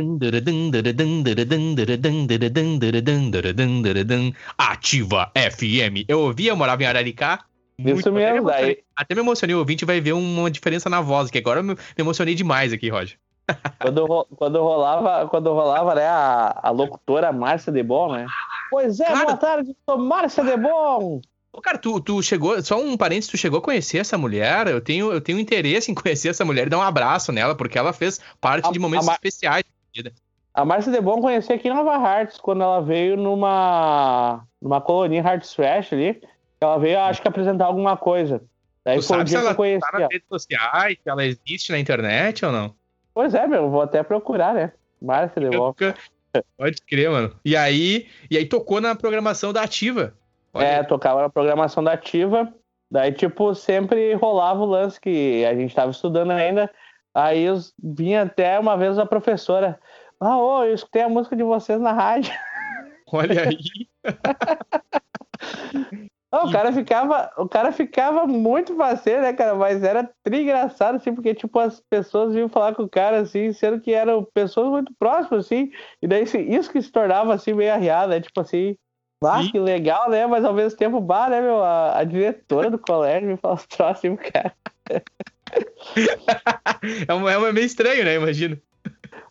Ativa FM. Eu ouvia, eu morava em Araricá.
Isso mesmo, daí.
Até me emocionei, o ouvinte vai ver uma diferença na voz, que agora eu me emocionei demais aqui, Roger.
Quando, quando rolava, quando rolava né, a, a locutora Márcia Debon, né? Pois é, cara, boa tarde, sou Márcia Debon.
Cara, tu, tu chegou, só um parênteses, tu chegou a conhecer essa mulher? Eu tenho, eu tenho interesse em conhecer essa mulher e dar um abraço nela, porque ela fez parte a, de momentos a especiais da vida.
A Márcia Debon conheci aqui em Nova Hartz, quando ela veio numa, numa colonia Hard Trash ali. Ela veio, acho que, apresentar alguma coisa.
Daí tu sabe se ela que tá nas redes sociais, se ela existe na internet ou não?
Pois é, meu, vou até procurar, né? Márcia Debon.
Pode crer, mano. E aí, e aí tocou na programação da Ativa.
Olha. É, tocava na programação da Ativa. Daí, tipo, sempre rolava o lance que a gente tava estudando ainda. Aí eu vinha até uma vez a professora. Ah, ô, eu escutei a música de vocês na rádio.
Olha aí.
Não, o cara ficava, o cara ficava muito parceiro, né, cara? Mas era tri engraçado, assim, porque, tipo, as pessoas vinham falar com o cara, assim, sendo que eram pessoas muito próximas, assim, e daí isso que se tornava, assim, meio arriado, né? Tipo assim, ah, que legal, né? Mas ao mesmo tempo, bah, né, meu? A, a diretora do colégio me fala os troços, cara.
é, um, é meio estranho, né? Imagino.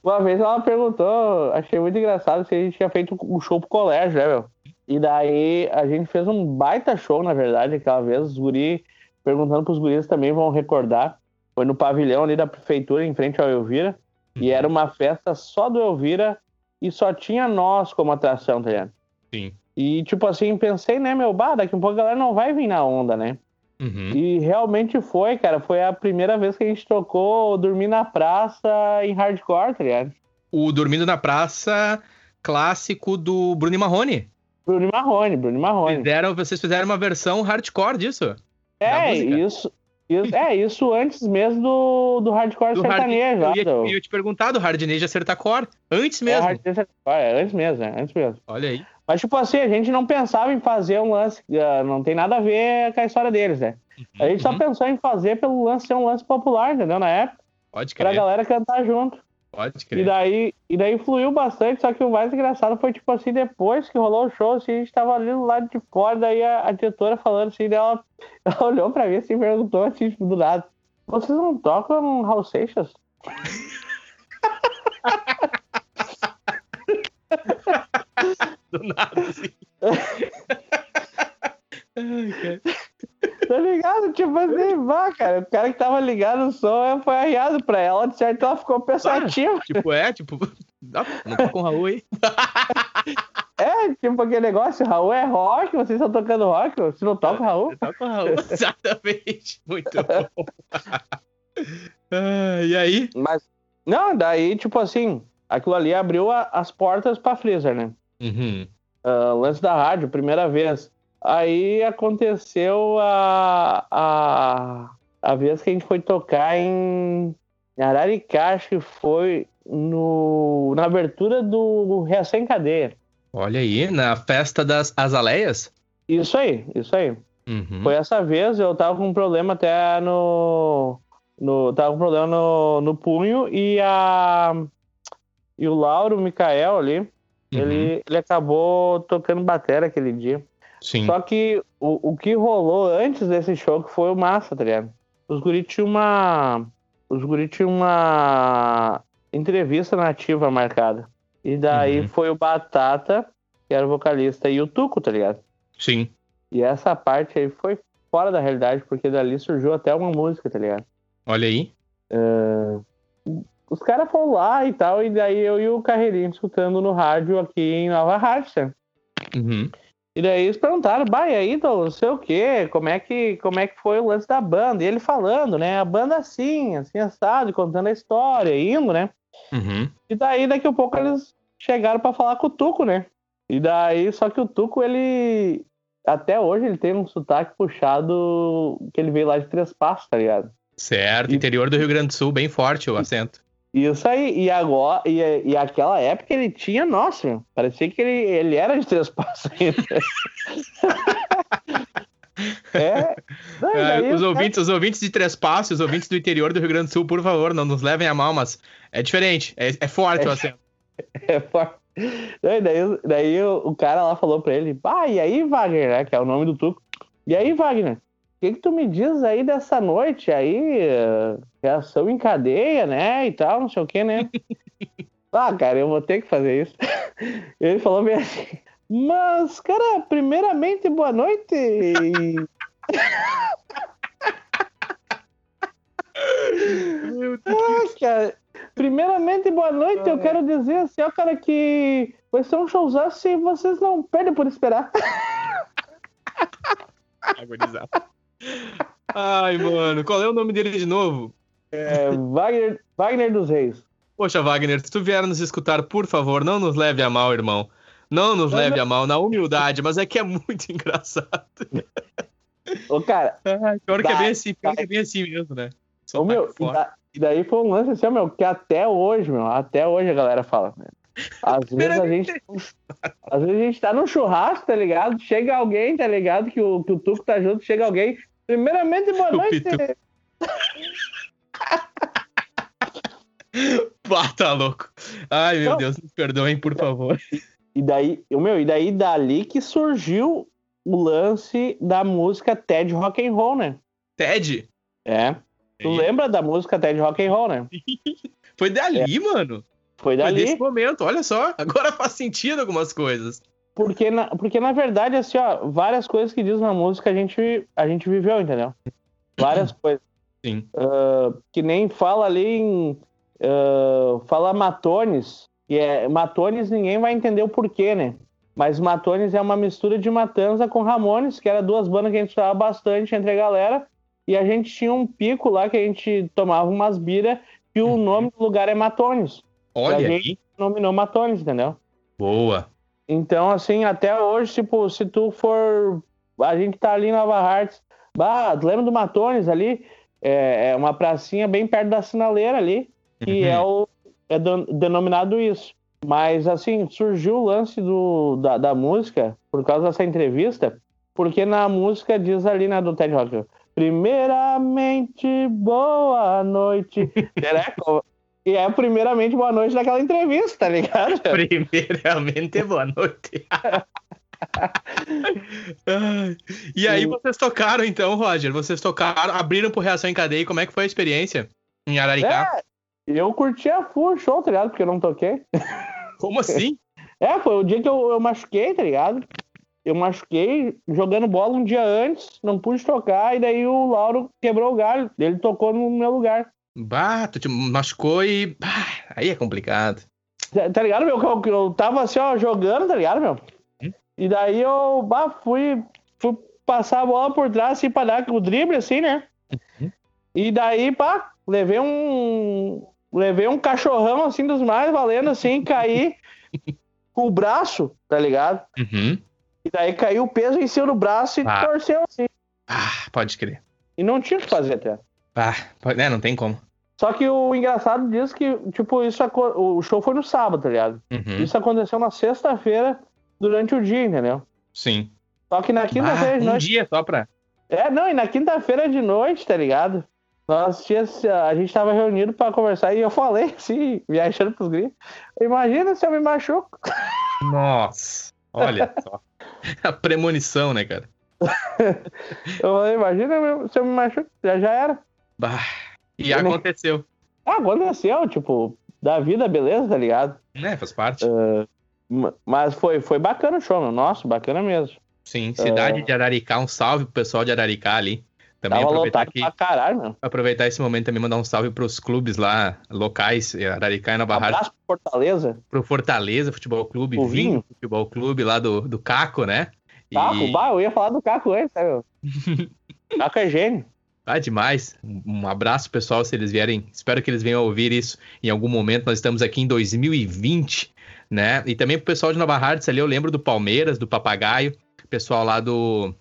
Uma vez ela perguntou, achei muito engraçado se a gente tinha feito um show pro colégio, né, meu? E daí a gente fez um baita show, na verdade, aquela vez. Os guri, perguntando pros guris também vão recordar. Foi no pavilhão ali da prefeitura, em frente ao Elvira. Uhum. E era uma festa só do Elvira e só tinha nós como atração, tá ligado?
Sim.
E, tipo assim, pensei, né, meu, bah, daqui a pouco a galera não vai vir na onda, né? Uhum. E realmente foi, cara. Foi a primeira vez que a gente tocou Dormir na Praça em hardcore, tá ligado?
O Dormindo na Praça clássico do Bruno Marrone.
Bruno Marrone, Bruno Marrone.
Fizeram, vocês fizeram uma versão hardcore disso?
É, isso, isso, é, isso antes mesmo do, do hardcore do sertanejo.
Hard, eu, ia, eu ia te perguntar do hardnejo acertacore. Antes mesmo. É,
é, antes mesmo, é, antes mesmo.
Olha aí.
Mas, tipo assim, a gente não pensava em fazer um lance, uh, não tem nada a ver com a história deles, né? Uhum, a gente só uhum. pensou em fazer pelo lance ser um lance popular, entendeu? Na época.
Pode crer.
Pra galera cantar junto.
Pode crer.
E daí, e daí fluiu bastante, só que o mais engraçado foi, tipo assim, depois que rolou o show, assim, a gente tava ali do lado de fora, daí a, a diretora falando assim, ela, ela olhou pra mim assim e perguntou assim, tipo, do lado, vocês não tocam House Seixas?
do nada, assim.
Ai. Tá ligado? Tipo assim, vá, cara. O cara que tava ligado no som foi arriado pra ela, de certo ela ficou pensativa. Ah,
tipo, é, tipo, não, tô com o Raul aí.
É, tipo aquele negócio, Raul é rock, vocês estão tocando rock, você não toca Raul?
Toca Raul, exatamente. Muito bom. ah, e aí?
Mas, não, daí, tipo assim, aquilo ali abriu a, as portas pra Freezer, né?
Uhum.
Uh, lance da rádio, primeira vez. Aí aconteceu a, a, a vez que a gente foi tocar em, Araricá, acho que foi no, na abertura do Reação em Cadeia.
Olha aí, na festa das Azaleias?
Isso aí, isso aí.
Uhum.
Foi essa vez, eu tava com um problema até no. no tava com um problema no, no punho e a. E o Lauro o Mikael ali, uhum. ele, ele acabou tocando bateria aquele dia.
Sim.
Só que o, o que rolou antes desse show que foi o massa, tá ligado? Os guri tinham uma. Os guri tinham uma entrevista nativa marcada. E daí uhum. foi o Batata, que era o vocalista, e o Tuco, tá ligado?
Sim.
E essa parte aí foi fora da realidade, porque dali surgiu até uma música, tá ligado?
Olha aí.
Uh, os caras foram lá e tal, e daí eu e o Carreirinho escutando no rádio aqui em Nova Hartz.
Uhum.
E daí eles perguntaram, bah, e aí, então, não sei o quê, como é, que, como é que foi o lance da banda? E ele falando, né, a banda assim, assim, assado, contando a história, indo, né?
Uhum.
E daí, daqui a pouco, eles chegaram para falar com o Tuco, né? E daí, só que o Tuco, ele, até hoje, ele tem um sotaque puxado, que ele veio lá de Três Passos, tá ligado?
Certo, e... interior do Rio Grande do Sul, bem forte o acento.
Isso aí, e agora, e, e aquela época ele tinha, nossa, parecia que ele, ele era de três passos ainda.
é, não, é os, ouvintes, os ouvintes de Três Passos, os ouvintes do interior do Rio Grande do Sul, por favor, não nos levem a mal, mas é diferente, é, é forte é, o acento.
É forte. Daí, daí o, o, cara lá falou pra ele, ah, e aí, Wagner, né, que é o nome do Tuco, e aí, Wagner, que, que tu me diz aí dessa noite aí, reação em cadeia, né, e tal, não sei o que, né? ah, cara, eu vou ter que fazer isso. Ele falou bem assim, mas, cara, primeiramente, boa noite. Meu Deus. Ah, cara, primeiramente, boa noite. Eu quero dizer assim, ó, cara, que vai ser um showzão se vocês não perdem por esperar.
Ai, mano, qual é o nome dele de novo?
É, Wagner, Wagner dos Reis.
Poxa, Wagner, se tu vier nos escutar, por favor, não nos leve a mal, irmão. Não nos leve a mal na humildade, mas é que é muito engraçado.
Ô, cara.
Ai, pior, que é bem assim, pior que é bem assim mesmo, né?
Só Ô, meu, e, da, e, daí foi um lance assim, meu, que até hoje, meu, até hoje a galera fala. Às vezes a gente. Às vezes a gente tá num churrasco, tá ligado? Chega alguém, tá ligado? Que o, que o Tuco tá junto, chega alguém. Primeiramente, boa noite.
Pá, tá louco. Ai, meu Não. Deus, me perdoem, por favor.
E daí, meu, e daí dali que surgiu o lance da música Ted Rock and Roll, né?
Ted?
É. Tu lembra da música Ted Rock and Roll, né?
Foi dali, é. mano.
Foi dali. Foi
nesse momento, olha só. Agora faz sentido algumas coisas.
Porque na, porque, na verdade, assim, ó, várias coisas que diz na música a gente, a gente viveu, entendeu? Várias coisas.
Sim.
Uh, que nem fala ali em. Uh, fala Matones, e é, Matones ninguém vai entender o porquê, né? Mas Matones é uma mistura de Matanza com Ramones, que era duas bandas que a gente usava bastante entre a galera. E a gente tinha um pico lá que a gente tomava umas bira e o uhum. nome do lugar é Matones.
Olha
e a gente nominou Matones, entendeu?
Boa.
Então, assim, até hoje, tipo, se tu for. A gente tá ali em Nova Hartz. Bah, lembra do Matones ali? É, é uma pracinha bem perto da sinaleira ali, que uhum. é o é denominado isso. Mas, assim, surgiu o lance do, da, da música por causa dessa entrevista, porque na música diz ali, né, do Ted Rock, primeiramente, boa noite. e é primeiramente boa noite daquela entrevista, tá ligado?
Primeiramente, boa noite. e aí vocês tocaram então, Roger? Vocês tocaram, abriram por reação em cadeia. Como é que foi a experiência em Araricá?
É, eu curti a full show, tá ligado? Porque eu não toquei.
Como assim?
é, foi o dia que eu, eu machuquei, tá ligado? Eu machuquei jogando bola um dia antes, não pude tocar, e daí o Lauro quebrou o galho. Ele tocou no meu lugar.
Bah, tu te machucou e. Bah, aí é complicado.
Tá, tá ligado, meu? Eu, eu tava assim, ó, jogando, tá ligado, meu? Hum? E daí eu bah, fui, fui passar a bola por trás, assim, pra dar o drible, assim, né? Uhum. E daí, pá, levei um, levei um cachorrão assim dos mais valendo, assim, caí com o braço, tá ligado?
Uhum.
E daí caiu o peso em cima do braço e ah. torceu assim.
Ah, pode crer.
E não tinha o que fazer até.
Ah, pode, é, não tem como.
Só que o engraçado diz que, tipo, isso o show foi no sábado, tá ligado?
Uhum.
Isso aconteceu na sexta-feira durante o dia, entendeu?
Sim.
Só que na quinta-feira
ah, de noite. Um dia só pra.
É, não, e na quinta-feira de noite, tá ligado? Nós tinha, a gente estava reunido para conversar e eu falei assim, viajando pros gringos. Imagina se eu me machuco.
Nossa, olha só. A premonição, né, cara?
eu falei, imagina se eu me machuco, já já era.
Bah, e aconteceu.
Ah, aconteceu, tipo, da vida, beleza, tá ligado?
É, faz parte.
Uh, mas foi, foi bacana o show, meu. Nossa, bacana mesmo.
Sim, cidade uh, de Araricá, um salve pro pessoal de Araricá ali. Também Tava aproveitar aqui,
caralho, mano.
aproveitar esse momento também mandar um salve para os clubes lá locais, Araricá e Nova
Hartz. Abraço pro Fortaleza.
Pro Fortaleza Futebol Clube,
o Vinho
Futebol Clube lá do, do Caco, né?
Caco, e... bah, eu ia falar do Caco antes, sabe? Caco é gênio.
Ah, demais. Um abraço, pessoal, se eles vierem. Espero que eles venham ouvir isso em algum momento. Nós estamos aqui em 2020, né? E também pro pessoal de Nova Hartz ali, eu lembro do Palmeiras, do Papagaio, pessoal lá do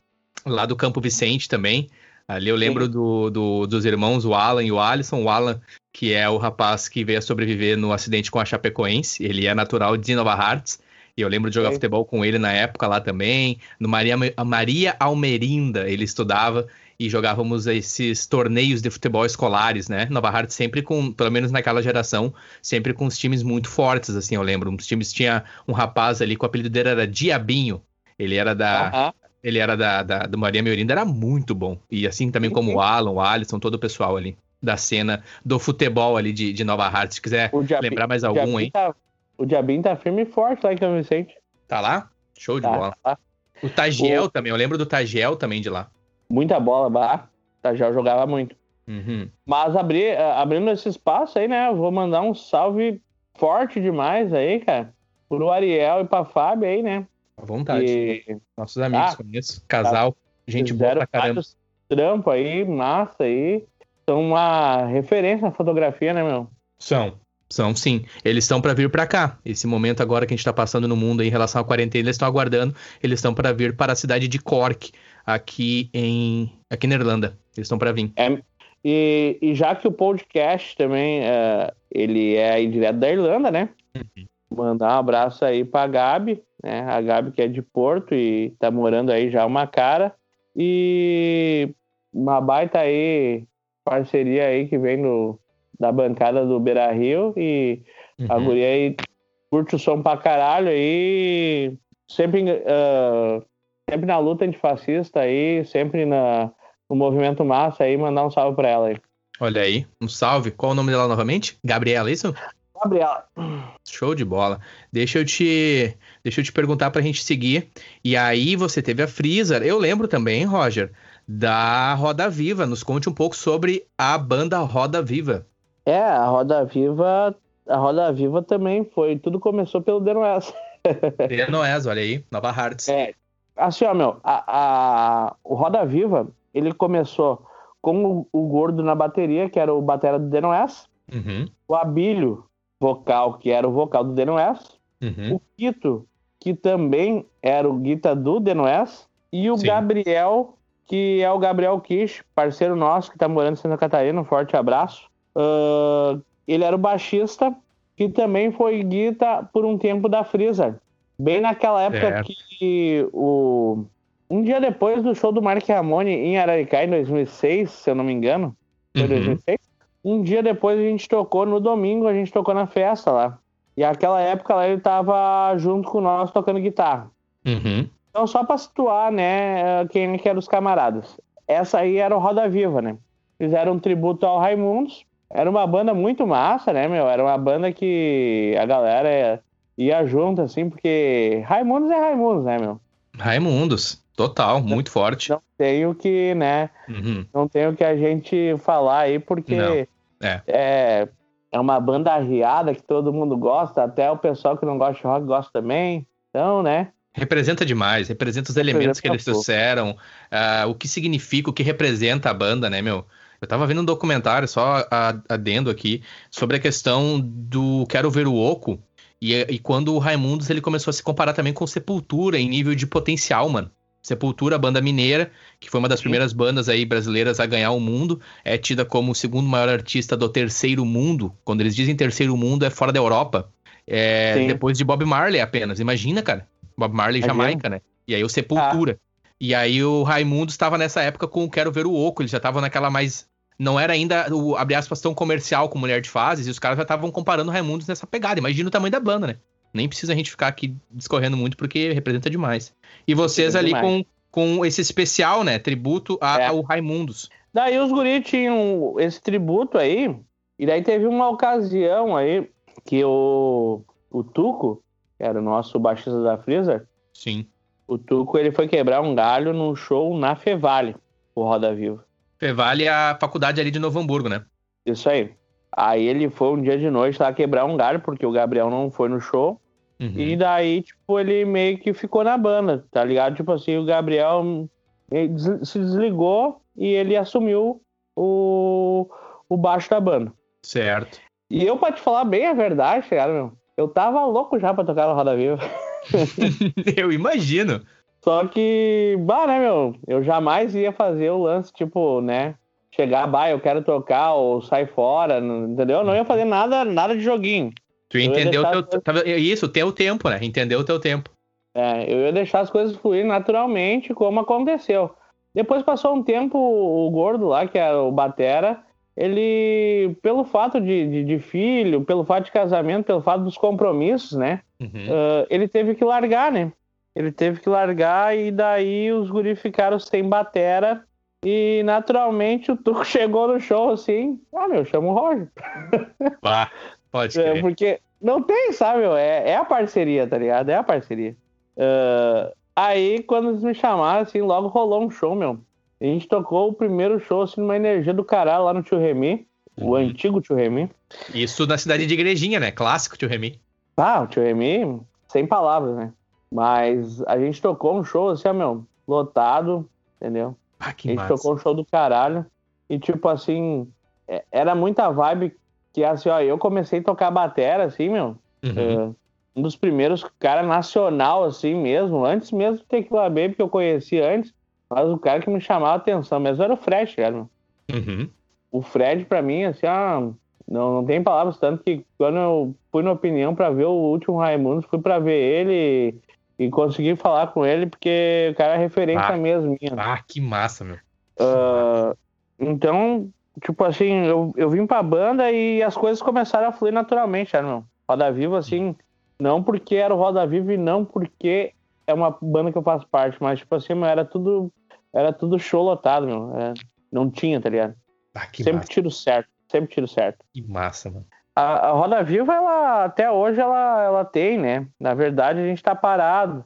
lá do Campo Vicente também Ali eu lembro do, do, dos irmãos, o Alan e o Alisson. O Alan, que é o rapaz que veio a sobreviver no acidente com a Chapecoense. Ele é natural de Nova Hartz. E eu lembro de jogar futebol com ele na época lá também. No Maria, Maria Almerinda ele estudava e jogávamos esses torneios de futebol escolares, né? Nova Hartz sempre com, pelo menos naquela geração, sempre com os times muito fortes, assim, eu lembro. Os times tinha um rapaz ali, com o apelido dele era Diabinho. Ele era da. Ele era da, da, do Maria Meurinda, era muito bom. E assim também como o Alan, o Alisson, todo o pessoal ali da cena do futebol ali de, de Nova Hartz. Se quiser lembrar mais algum aí.
Tá, o Diabinho tá firme e forte lá em São Vicente.
Tá lá? Show de tá, bola. Tá. O Tagiel o... também, eu lembro do Tagiel também de lá
muita bola, bah, tá, já jogava muito. Uhum. Mas abrir, eh, abrindo esse espaço aí, né? Eu vou mandar um salve forte demais aí, cara, pro Ariel e pra Fábio aí, né?
À vontade. E... Nossos amigos, ah, conheço. Casal, tá. gente boa pra caramba.
Trampo aí, massa aí. São uma referência na fotografia, né, meu?
São. São sim. Eles estão para vir para cá. Esse momento agora que a gente está passando no mundo em relação à quarentena, eles estão aguardando. Eles estão para vir para a cidade de Cork, aqui em aqui na Irlanda. Eles estão para vir.
É, e, e, já que o podcast também é, ele é aí direto da Irlanda, né? Uhum. Mandar um abraço aí para Gabi, né? A Gabi que é de Porto e tá morando aí já uma cara. E uma baita aí parceria aí que vem do, da bancada do Beira Rio e uhum. a guria aí curte o som pra caralho aí sempre uh, sempre na luta antifascista aí, sempre na, no movimento massa aí, mandar um salve pra ela aí.
Olha aí, um salve. Qual o nome dela novamente? Gabriela, isso?
Gabriela.
Show de bola. Deixa eu te, deixa eu te perguntar pra gente seguir. E aí você teve a Freezer. Eu lembro também, Roger, da Roda Viva. Nos conte um pouco sobre a banda Roda Viva.
É, a Roda Viva, a Roda Viva também foi, tudo começou pelo Denoes.
Denoes, olha aí, Nova Hearts.
É, assim, ó, meu, a, a, o Roda Viva, ele começou com o, o, gordo na bateria, que era o batera do Denoes, uhum. o Abílio, vocal, que era o vocal do Denoes, uhum. o Quito, que também era o guita do Denoes, e o Sim. Gabriel, que é o Gabriel Kish, parceiro nosso, que tá morando em Santa Catarina, um forte abraço. Uh, ele era o baixista, que também foi guita por um tempo da Freezer. Bem naquela época certo. que o. Um dia depois do show do Mark Ramone em Araricá, em 2006, se eu não me engano. Foi uhum. 2006? Um dia depois a gente tocou, no domingo, a gente tocou na festa lá. E aquela época lá ele tava junto com nós tocando guitarra. Uhum. Então, só pra situar, né, quem que eram os camaradas. Essa aí era o Roda Viva, né? Fizeram um tributo ao Raimundos. Era uma banda muito massa, né, meu? Era uma banda que a galera ia junto, assim, porque Raimundos é Raimundos, né, meu?
Raimundos, total,
não,
muito forte.
Não tem o que, né? Uhum. Não tem o que a gente falar aí, porque é. é. é uma banda arriada que todo mundo gosta, até o pessoal que não gosta de rock gosta também. Então, né?
Representa demais, representa os representa elementos que eles trouxeram, uh, o que significa, o que representa a banda, né, meu? Eu tava vendo um documentário, só adendo aqui, sobre a questão do Quero Ver o Oco, e, e quando o Raimundos ele começou a se comparar também com Sepultura em nível de potencial, mano. Sepultura, banda mineira, que foi uma das primeiras bandas aí brasileiras a ganhar o mundo, é tida como o segundo maior artista do terceiro mundo. Quando eles dizem terceiro mundo, é fora da Europa. É, depois de Bob Marley apenas. Imagina, cara. Bob Marley, Jamaica, né? E aí o Sepultura. Ah. E aí o Raimundo estava nessa época com o Quero Ver o Oco. Eles já estavam naquela mais não era ainda o, abre aspas, tão comercial com Mulher de Fases, e os caras já estavam comparando Raimundos nessa pegada. Imagina o tamanho da banda, né? Nem precisa a gente ficar aqui discorrendo muito, porque representa demais. E vocês ali com, com esse especial, né? Tributo a, é. ao Raimundos.
Daí os guris tinham esse tributo aí, e daí teve uma ocasião aí que o, o Tuco, que era o nosso baixista da Freezer,
Sim.
O Tuco ele foi quebrar um galho num show na Fevale, o Roda Viva.
Fevale é a faculdade ali de Novo Hamburgo, né?
Isso aí. Aí ele foi um dia de noite lá quebrar um galho, porque o Gabriel não foi no show. Uhum. E daí, tipo, ele meio que ficou na banda, tá ligado? Tipo assim, o Gabriel se desligou e ele assumiu o, o baixo da banda.
Certo.
E eu, pra te falar bem a verdade, cara, meu, eu tava louco já pra tocar no Roda Viva.
eu imagino.
Só que, bah, né, meu? Eu jamais ia fazer o lance, tipo, né? Chegar, bah, eu quero tocar ou sai fora, entendeu? Não ia fazer nada, nada de joguinho.
Tu entendeu o teu, coisas... isso, teu tempo, né? Entendeu o teu tempo.
É, eu ia deixar as coisas fluir naturalmente, como aconteceu. Depois passou um tempo, o gordo lá, que era o Batera, ele, pelo fato de, de, de, filho, pelo fato de casamento, pelo fato dos compromissos, né? Uhum. Uh, ele teve que largar, né? Ele teve que largar e daí os guris ficaram sem batera e naturalmente o Tuco chegou no show assim, ah, meu, chama o Roger.
Ah, pode
é, Porque não tem, sabe, meu? É, é a parceria, tá ligado? É a parceria. Uh, aí, quando eles me chamaram, assim, logo rolou um show, meu. A gente tocou o primeiro show, assim, numa energia do caralho lá no Tio Remy, uhum. o antigo Tio Remy.
Isso na cidade de Igrejinha, né? Clássico Tio Remy.
Ah, o Tio Remy, sem palavras, né? Mas a gente tocou um show, assim, ó, meu, lotado, entendeu?
Ah, que
a gente
massa.
tocou um show do caralho. E, tipo, assim, é, era muita vibe que, assim, ó, eu comecei a tocar batera, assim, meu. Uhum. Uh, um dos primeiros cara nacional, assim mesmo, antes mesmo do Tequila Baby, que eu conheci antes. Mas o cara que me chamava a atenção mesmo era o Fred, cara.
Uhum.
O Fred, pra mim, assim, ah, não, não tem palavras, tanto que quando eu fui na opinião para ver o último Raimundo, fui para ver ele e, consegui falar com ele, porque o cara é referência ah, mesmo minha.
Ah, que massa, meu.
Uh, então, tipo assim, eu, eu vim pra banda e as coisas começaram a fluir naturalmente, cara, meu. Roda Viva, assim, não porque era o Roda Viva e não porque é uma banda que eu faço parte, mas, tipo assim, era tudo era tudo show lotado, meu. É, não tinha, tá ligado?
Ah,
Sempre
massa.
tiro certo. Sempre tiro certo.
Que massa, mano.
A, a, Roda Viva, ela, até hoje, ela, ela tem, né? Na verdade, a gente tá parado.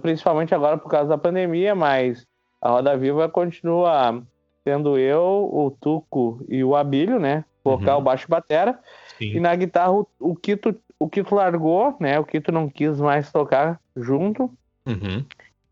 Principalmente agora por causa da pandemia, mas a Roda Viva continua sendo eu, o Tuco e o Abílio, né? Vocal, uhum. baixo e batera. Sim. E na guitarra o, o Kito o Kito largou, né? O Kito não quis mais tocar junto.
Uhum.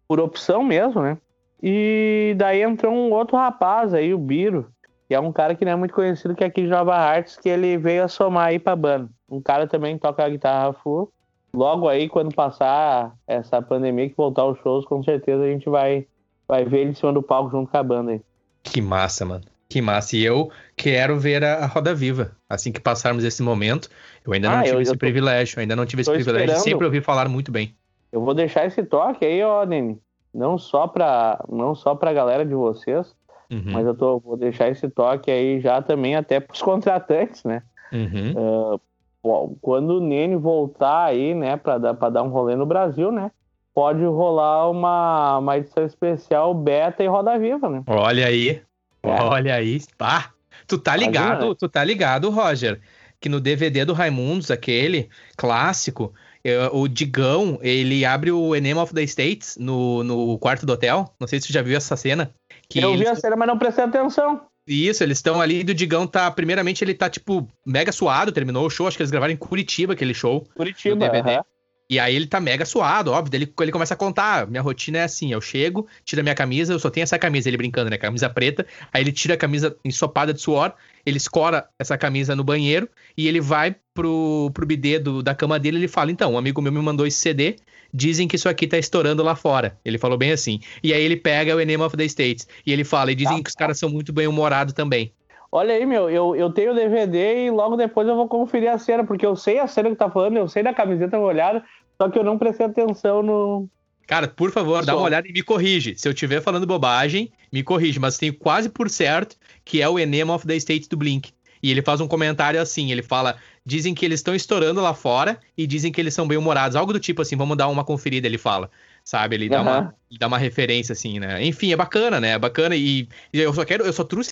Por opção mesmo, né? E daí entrou um outro rapaz aí, o Biro, que é um cara que não é muito conhecido, que é aqui de Nova Artes, que ele veio a somar aí pra banda. Um cara também toca a guitarra full. Logo aí, quando passar essa pandemia, que voltar aos shows, com certeza a gente vai, vai ver ele em cima do palco junto com a banda aí.
Que massa, mano. Que massa. E eu quero ver a, Roda Viva. Assim que passarmos esse momento. Eu ainda não ah, tive eu, esse eu tô... privilégio. Ainda não tive esse privilégio. Esperando. Sempre ouvi falar muito bem.
Eu vou deixar esse toque aí, ó, Nene. Não só pra, não só pra galera de vocês, uhum. mas eu tô, vou deixar esse toque aí já também até pros contratantes, né?
Uhum.
Uh, quando o Nene voltar aí, né, pra dar, pra dar um rolê no Brasil, né? Pode rolar uma, uma edição especial beta e roda viva, né?
Olha aí. É. Olha aí. Ah, tu tá ligado, Imagina, né? tu tá ligado, Roger, que no DVD do Raimundos, aquele clássico, o Digão, ele abre o Enema of the States no, no quarto do hotel. Não sei se você já viu essa cena.
Que eu vi a cena, mas não prestei atenção.
Isso, eles estão ali do Digão tá. Primeiramente, ele tá, tipo, mega suado, terminou o show. Acho que eles gravaram em Curitiba aquele show.
Curitiba, DVD. Uh -huh.
E aí ele tá mega suado, óbvio. Ele, ele começa a contar. Minha rotina é assim: eu chego, tiro a minha camisa, eu só tenho essa camisa, ele brincando, né? Camisa preta. Aí ele tira a camisa ensopada de suor, ele escora essa camisa no banheiro e ele vai pro, pro bidê do, da cama dele ele fala: então, um amigo meu me mandou esse CD, dizem que isso aqui tá estourando lá fora. Ele falou bem assim. E aí ele pega o Enema of the States e ele fala: e dizem tá. que os caras são muito bem-humorados também.
Olha aí, meu, eu, eu tenho o DVD e logo depois eu vou conferir a cena, porque eu sei a cena que tá falando, eu sei da camiseta molhada, só que eu não prestei atenção no.
Cara, por favor, dá uma olhada e me corrige. Se eu estiver falando bobagem, me corrige, mas tenho quase por certo que é o Enema of the State do Blink. E ele faz um comentário assim, ele fala, dizem que eles estão estourando lá fora e dizem que eles são bem humorados, algo do tipo assim, vamos dar uma conferida, ele fala. Sabe, ele dá, uhum. uma, ele dá uma referência assim, né? Enfim, é bacana, né? É bacana e, e eu só quero, eu só trouxe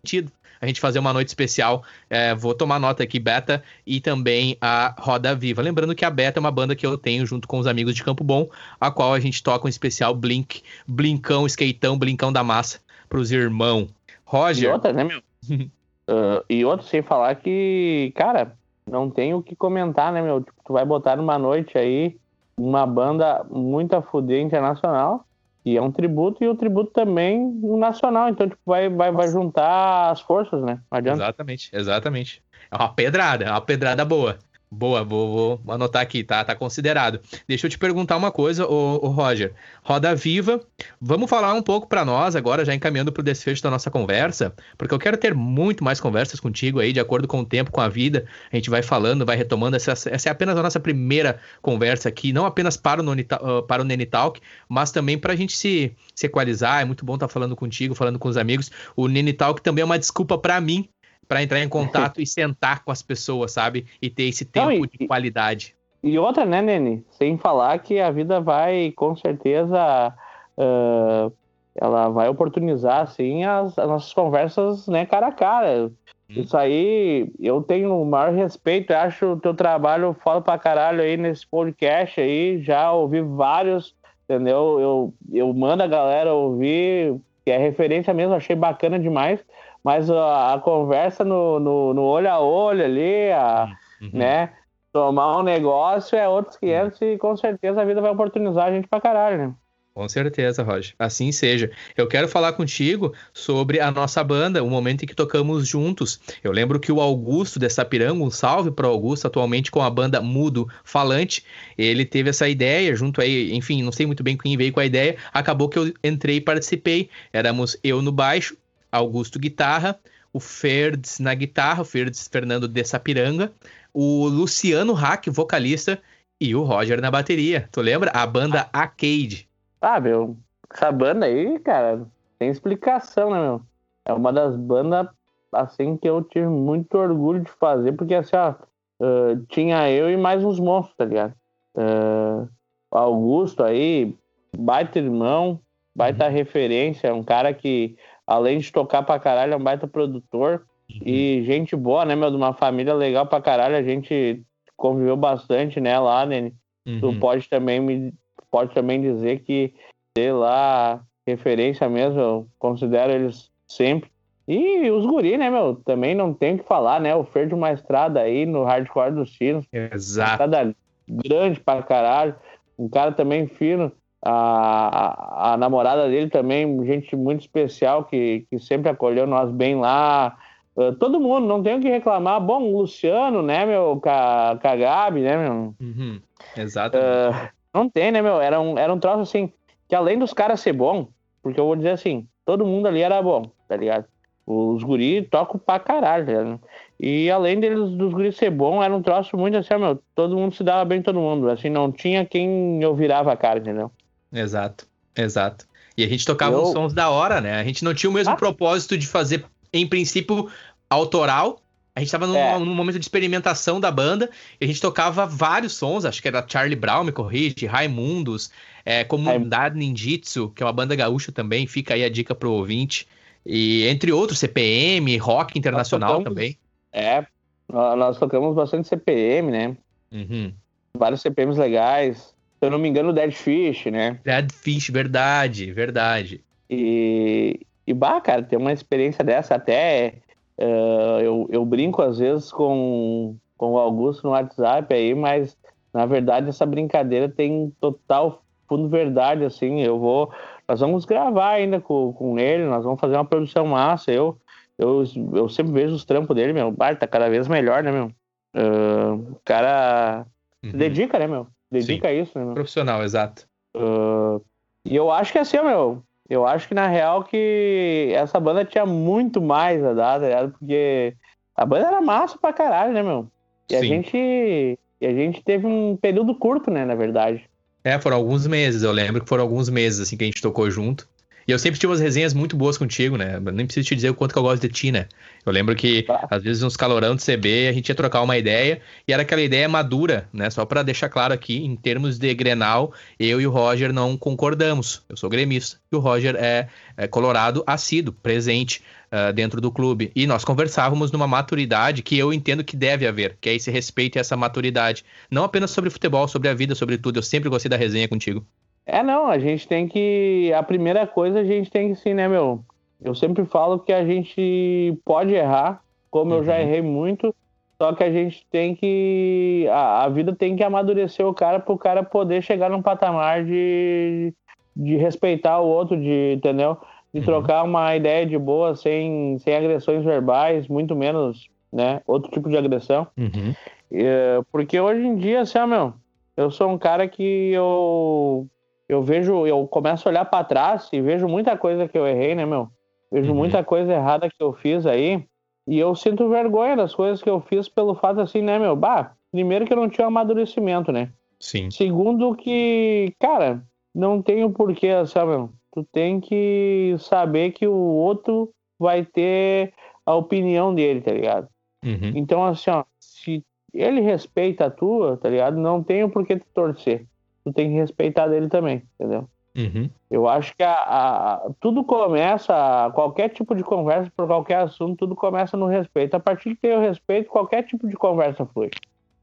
sentido a gente fazer uma noite especial. É, vou tomar nota aqui, Beta e também a Roda Viva. Lembrando que a Beta é uma banda que eu tenho junto com os amigos de Campo Bom, a qual a gente toca um especial Blink, Blinkão, Skateão, Blinkão da Massa pros irmãos. Roger.
E outra, né, meu? uh, e outro, sem falar que, cara, não tem o que comentar, né, meu? Tipo, tu vai botar numa noite aí uma banda muito a fuder internacional e é um tributo e o tributo também nacional. Então, tipo, vai, vai, vai juntar as forças, né?
Exatamente, exatamente. É uma pedrada, é uma pedrada boa. Boa, vou, vou, anotar aqui, tá? Tá considerado. Deixa eu te perguntar uma coisa, ô Roger. Roda Viva, vamos falar um pouco para nós agora, já encaminhando para o desfecho da nossa conversa, porque eu quero ter muito mais conversas contigo aí, de acordo com o tempo, com a vida. A gente vai falando, vai retomando. Essa, essa é apenas a nossa primeira conversa aqui, não apenas para o, Noni, uh, para o Nene Talk, mas também para a gente se, se equalizar. É muito bom estar tá falando contigo, falando com os amigos. O Nene Talk também é uma desculpa para mim para entrar em contato e sentar com as pessoas, sabe? E ter esse tempo Não, e, de qualidade.
E outra, né, Nene? Sem falar que a vida vai, com certeza, uh, ela vai oportunizar, assim, as, as, nossas conversas, né, cara a cara. Hum. Isso aí, eu tenho o maior respeito, eu acho o teu trabalho foda pra caralho aí nesse podcast aí, já ouvi vários, entendeu? Eu, eu mando a galera ouvir, que é referência mesmo, achei bacana demais mas a, a conversa no, no, no, olho a olho ali, a, uhum. né? Tomar um negócio é outros 500 uhum. e com certeza a vida vai oportunizar a gente pra caralho, né?
Com certeza, Roger. Assim seja. Eu quero falar contigo sobre a nossa banda, o momento em que tocamos juntos. Eu lembro que o Augusto de Sapiranga, um salve para o Augusto, atualmente com a banda Mudo Falante, ele teve essa ideia, junto aí, enfim, não sei muito bem quem veio com a ideia, acabou que eu entrei e participei. Éramos eu no baixo, Augusto guitarra, o Ferdes na guitarra, o Ferdes Fernando de Sapiranga, o Luciano Hack, vocalista, e o Roger na bateria. Tu lembra? A banda Arcade.
Ah, meu, essa banda aí, cara, tem explicação, né, meu? É uma das bandas, assim, que eu tive muito orgulho de fazer, porque, assim, ó, uh, tinha eu e mais uns monstros, tá ligado? Uh, Augusto aí, baita irmão, baita uhum. referência, um cara que além de tocar pra caralho, é um baita produtor. Uhum. E gente boa, né, meu? De uma família legal pra caralho. A gente conviveu bastante, né, lá, né? Uhum. Tu pode também me pode também dizer que, sei lá, referência mesmo, eu considero eles sempre. E os guri, né, meu? Também não tem o que falar, né? O Fer de uma estrada aí no hardcore dos Sinos.
Exato.
Estrada grande pra caralho. Um cara também fino a, a, namorada dele também, gente muito especial que, que sempre acolheu nós bem lá. Uh, todo mundo, não tenho o que reclamar. Bom, o Luciano, né, meu, com a, com a Gabi, né, meu?
Uhum, exato.
Uh, não tem, né, meu? Era um, era um troço assim, que além dos caras ser bom, porque eu vou dizer assim, todo mundo ali era bom, tá ligado? Os guris tocam pra caralho, tá E além deles, dos guris ser bom, era um troço muito assim, meu, todo mundo se dava bem todo mundo. Assim, não tinha quem eu virava a cara, entendeu?
Exato, exato. E a gente tocava eu... uns sons da hora, né? A gente não tinha o mesmo ah. propósito de fazer, em princípio, autoral. A gente estava num, é. num, momento de experimentação da banda e a gente tocava vários sons, acho que era Charlie Brown, me corrige, Raimundos, é, Comunidade Ninjitsu, que é uma banda gaúcha também, fica aí a dica pro ouvinte. E entre outros, CPM, rock internacional tocamos, também.
É, nós tocamos bastante CPM, né? Uhum. Vários CPMs legais se eu não me engano, Dead Fish, né?
Dead Fish, verdade, verdade.
E, e bah, cara, ter uma experiência dessa até. Uh, eu, eu brinco às vezes com, com o Augusto no WhatsApp aí, mas na verdade essa brincadeira tem total fundo verdade, assim. Eu vou. Nós vamos gravar ainda com, com ele, nós vamos fazer uma produção massa. Eu, eu, eu sempre vejo os trampos dele, meu. Bah, tá cada vez melhor, né, meu? Uh, o cara uhum. se dedica, né, meu? Dedica Sim. a isso, né?
Profissional, exato.
Uh, e eu acho que é assim, meu. Eu acho que na real que essa banda tinha muito mais a dar, tá Porque a banda era massa pra caralho, né, meu? E Sim. a gente. E a gente teve um período curto, né, na verdade.
É, foram alguns meses, eu lembro que foram alguns meses, assim, que a gente tocou junto. E eu sempre tive umas resenhas muito boas contigo, né? Nem preciso te dizer o quanto que eu gosto de ti, né? Eu lembro que, tá. às vezes, uns calorão de CB, a gente ia trocar uma ideia, e era aquela ideia madura, né? Só para deixar claro aqui, em termos de Grenal, eu e o Roger não concordamos. Eu sou gremista, e o Roger é, é colorado assíduo, presente uh, dentro do clube. E nós conversávamos numa maturidade que eu entendo que deve haver, que é esse respeito e essa maturidade. Não apenas sobre futebol, sobre a vida, sobre tudo. Eu sempre gostei da resenha contigo.
É, não, a gente tem que. A primeira coisa a gente tem que sim, né, meu? Eu sempre falo que a gente pode errar, como uhum. eu já uhum. errei muito, só que a gente tem que. A, a vida tem que amadurecer o cara para o cara poder chegar num patamar de, de respeitar o outro, de, entendeu? De uhum. trocar uma ideia de boa, sem, sem agressões verbais, muito menos né? Outro tipo de agressão.
Uhum.
É, porque hoje em dia, assim, ó, meu, eu sou um cara que eu eu vejo, eu começo a olhar para trás e vejo muita coisa que eu errei, né, meu? Vejo
Uhum.
muita coisa errada que eu fiz aí e eu sinto vergonha das coisas que eu fiz pelo fato assim, né, meu? Bah, primeiro que eu não tinha amadurecimento, né?
Sim.
Segundo que, cara, não tem o porquê, sabe, meu? Tu tem que saber que o outro vai ter a opinião dele, tá ligado?
Uhum.
Então, assim, ó, se ele respeita a tua, tá ligado? Não tem o porquê tu torcer. Tu tem que respeitar dele também, entendeu?
Uhum.
Eu acho que a, a- tudo começa, qualquer tipo de conversa por qualquer assunto, tudo começa no respeito. A partir que tem o respeito, qualquer tipo de conversa flui.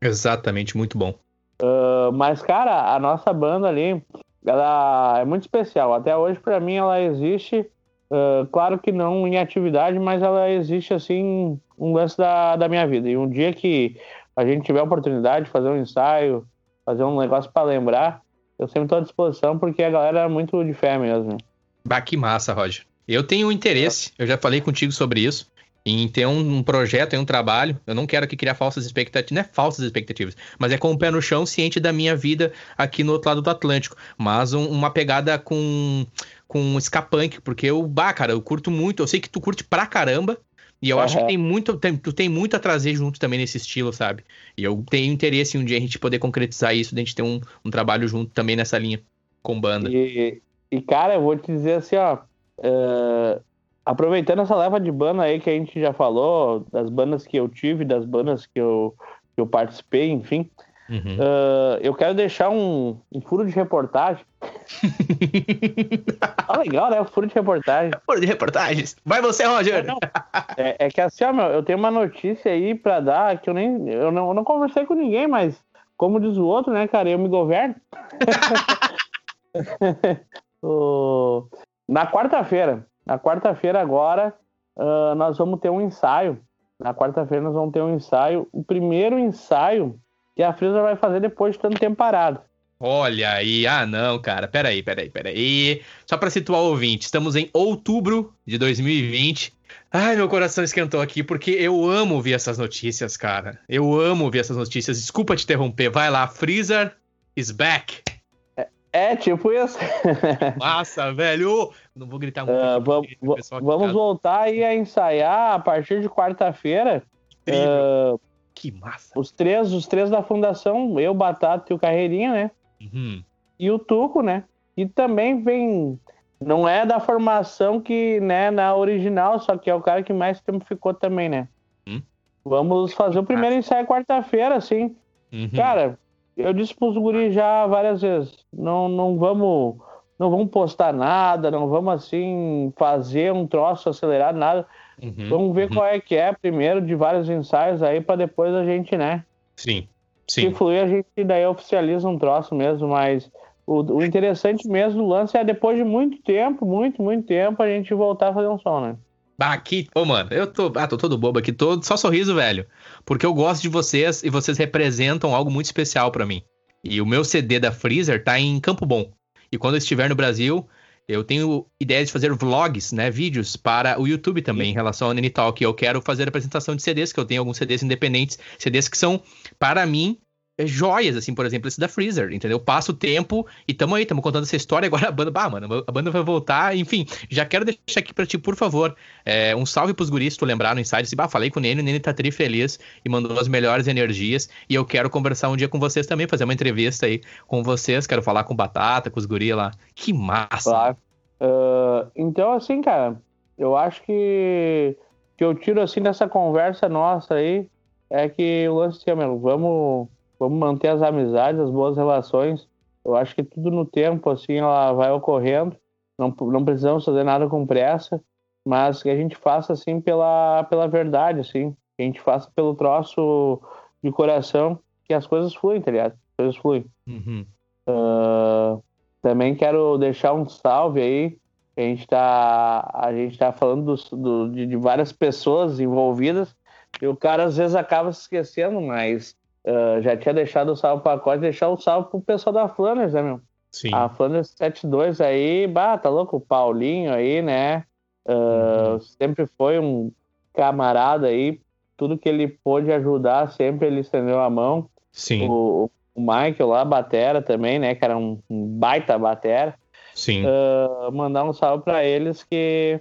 Exatamente, muito bom.
Uh, mas, cara, a nossa banda ali, ela é muito especial. Até hoje, pra mim, ela existe. uh, claro que não em atividade, mas ela existe assim, um lance da, da minha vida. E um dia que a gente tiver a oportunidade de fazer um ensaio, fazer um negócio pra lembrar, eu sempre tô à disposição, porque a galera é muito de fé mesmo.
Bah, que massa, Roger. Eu tenho interesse, eu já falei contigo sobre isso, em ter um, um projeto, em um trabalho. Eu não quero aqui criar falsas expectativas, não é falsas expectativas, mas é com o pé no chão, ciente da minha vida aqui no outro lado do Atlântico. Mas um- uma pegada com, com um escapunk, porque eu, bah, cara, eu curto muito. Eu sei que tu curte pra caramba. E eu acho que tem muito, tem- tu tem muito a trazer junto também nesse estilo, sabe? E eu tenho interesse em um dia a gente poder concretizar isso, de a gente ter um, um trabalho junto também nessa linha, com banda.
E, e, cara, eu vou te dizer assim, ó. é, aproveitando essa leva de banda aí que a gente já falou, das bandas que eu tive, das bandas que eu, que eu participei, enfim.
Uhum.
é, eu quero deixar um, um furo de reportagem. Ah, legal, né? O furo de reportagem.
Fora de reportagens. Vai você, Roger!
Não, é, é que assim, ó, meu, eu tenho uma notícia aí pra dar que eu nem. Eu não, eu não conversei com ninguém, mas como diz o outro, né, cara, eu me governo. Na quarta-feira, na quarta-feira agora, ah, nós vamos ter um ensaio. Na quarta-feira nós vamos ter um ensaio, o primeiro ensaio que a Frisa vai fazer depois de tanto tempo parado.
Olha aí, ah não, cara, peraí, peraí, peraí. Só pra situar o ouvinte, estamos em outubro de 2020. Ai, meu coração esquentou aqui, porque eu amo ouvir essas notícias, cara. Eu amo ouvir essas notícias. Desculpa te interromper. Vai lá, Freezer is back.
É, tipo isso.
Massa, velho. Não vou gritar muito.
Ah,
aqui,
vamos
porque o pessoal aqui
vamos
tá
voltar aí a ensaiar a partir de quarta-feira.
incrível. Que massa.
os três, os três da fundação, eu, Batata e o Carreirinha, né?
Uhum.
E o Tuco, né? E também vem. Não é da formação que, né, na original, só que é o cara que mais tempo ficou também, né?
Hum.
Vamos fazer o primeiro ensaio quarta-feira, assim.
Uhum.
Cara, eu disse pros guris já várias vezes, não, não vamos não vamos postar nada, não vamos assim fazer um troço acelerado, nada.
Uhum.
Vamos ver
Uhum.
qual é que é primeiro de vários ensaios aí para depois a gente, né?
Sim,
Se
sim.
fluir, a gente daí oficializa um troço mesmo, mas o, o interessante mesmo do lance é depois de muito tempo, muito, muito tempo, a gente voltar a fazer um som, né?
Bah, aqui, ô mano, eu tô, ah, tô todo bobo aqui, tô só sorriso, velho. Porque eu gosto de vocês e vocês representam algo muito especial pra mim. E o meu CD da Freezer tá em Campo Bom. E quando eu estiver no Brasil, eu tenho ideia de fazer vlogs, né, vídeos para o YouTube também em relação ao Nini Talk. Eu quero fazer apresentação de CDs, que eu tenho alguns CDs independentes, CDs que são para mim joias, assim, por exemplo, esse da Freezer, entendeu? Passo o tempo e tamo aí, tamo contando essa história. Agora a banda, bah, mano, a banda vai voltar. Enfim, já quero deixar aqui pra ti, por favor, é, um salve pros guris, tu lembrar no Inside. Bah, falei com o Nene, o Nene tá tri feliz e mandou as melhores energias. E eu quero conversar um dia com vocês também, fazer uma entrevista aí com vocês. Quero falar com Batata, com os guris lá. Que massa!
Claro. Ah, então, assim, cara, eu acho que que eu tiro assim dessa conversa nossa aí é que o lance assim, meu, vamos, vamos manter as amizades, as boas relações. Eu acho que tudo no tempo, assim, ela vai ocorrendo. Não, não precisamos fazer nada com pressa, mas que a gente faça assim pela, pela verdade, assim. Que a gente faça pelo troço de coração, que as coisas fluem, tá ligado? As coisas fluem.
Uhum.
Ah, também quero deixar um salve aí. A gente tá, a gente tá falando dos- do- de, de várias pessoas envolvidas e o cara às vezes acaba se esquecendo, mas ah, já tinha deixado o salve para pacote, deixar o salve pro pessoal da Flanders, né, meu?
Sim.
A Flanders 72 aí, bah, tá louco? O Paulinho aí, né? Ah, Sempre foi um camarada aí. tudo que ele pôde ajudar, sempre ele estendeu a mão.
Sim.
O, o Michael lá, batera também, né? Que era um, um baita batera.
Sim.
Uh, mandar um salve para eles que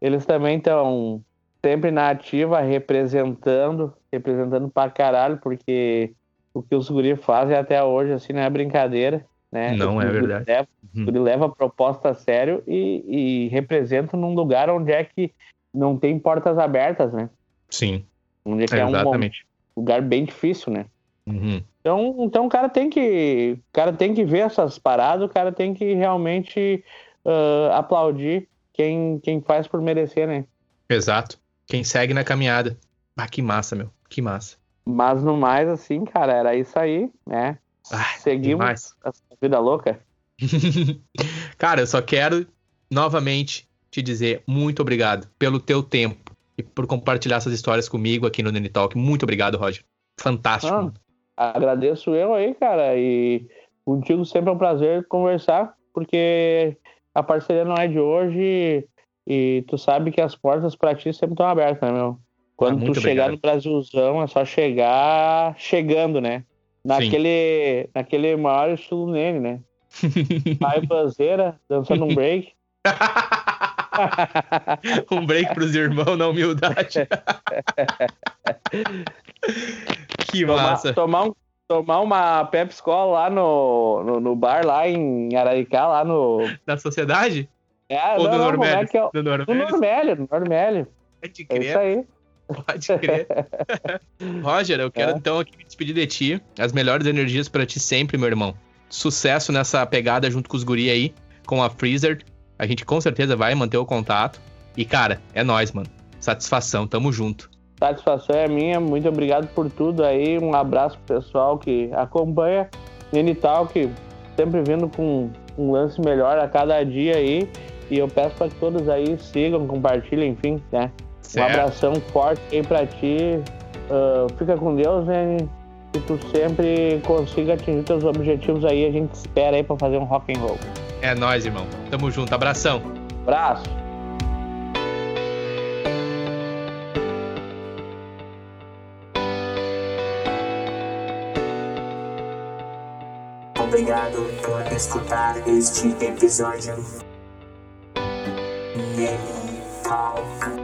eles também estão sempre na ativa, representando, representando pra caralho, porque o que os guri fazem até hoje, assim, não é brincadeira, né?
Não é verdade.
Leva, uhum. Ele leva a proposta a sério e, e representa num lugar onde é que não tem portas abertas, né?
Sim.
Onde é que é, é um lugar bem difícil, né?
Uhum.
Então, então o cara tem que, o cara tem que ver essas paradas, o cara tem que realmente uh, aplaudir quem, quem faz por merecer, né?
Exato. Quem segue na caminhada. Ah, que massa, meu. Que massa.
Mas no mais, assim, cara, era isso aí, né?
Ah,
Seguimos a vida louca.
cara, eu só quero novamente te dizer muito obrigado pelo teu tempo e por compartilhar essas histórias comigo aqui no Nene Talk. Muito obrigado, Roger. Fantástico.
Ah, agradeço eu aí, cara. E contigo sempre é um prazer conversar, porque a parceria não é de hoje e tu sabe que as portas para ti sempre estão abertas, né, meu? Quando ah, tu chegar obrigado. no Brasilzão, é só chegar chegando, né? Naquele, naquele maior estilo nele, né? Pai banzeira, dançando um break.
um break pros irmãos na humildade. que massa.
Tomar, um, tomar uma Pepsi Cola lá no, no, no, bar lá em Araricá, lá no...
Na sociedade?
É,
Ou
não,
do
não,
Normélio?
É é o...
Do Normélio?
No Normélio, no Normélio.
Pode
É
crer.
isso aí.
Pode crer. Roger, eu quero
É.
então aqui me despedir de ti. As melhores energias pra ti sempre, meu irmão. Sucesso nessa pegada junto com os guri aí, com a Freezer. A gente com certeza vai manter o contato. E, cara, é nóis, mano. Satisfação, tamo junto.
Satisfação é minha, muito obrigado por tudo aí. Um abraço pro pessoal que acompanha Nenital, que sempre vindo com um lance melhor a cada dia aí. E eu peço para que todos aí sigam, compartilhem, enfim, né? Um
Certo.
abração forte aí pra ti. Ah, fica com Deus, né? Que tu sempre consiga atingir teus objetivos aí. A gente espera aí pra fazer um rock and roll.
É nóis, irmão. Tamo junto. Abração.
Abraço!
Obrigado por escutar este episódio. Game Talk.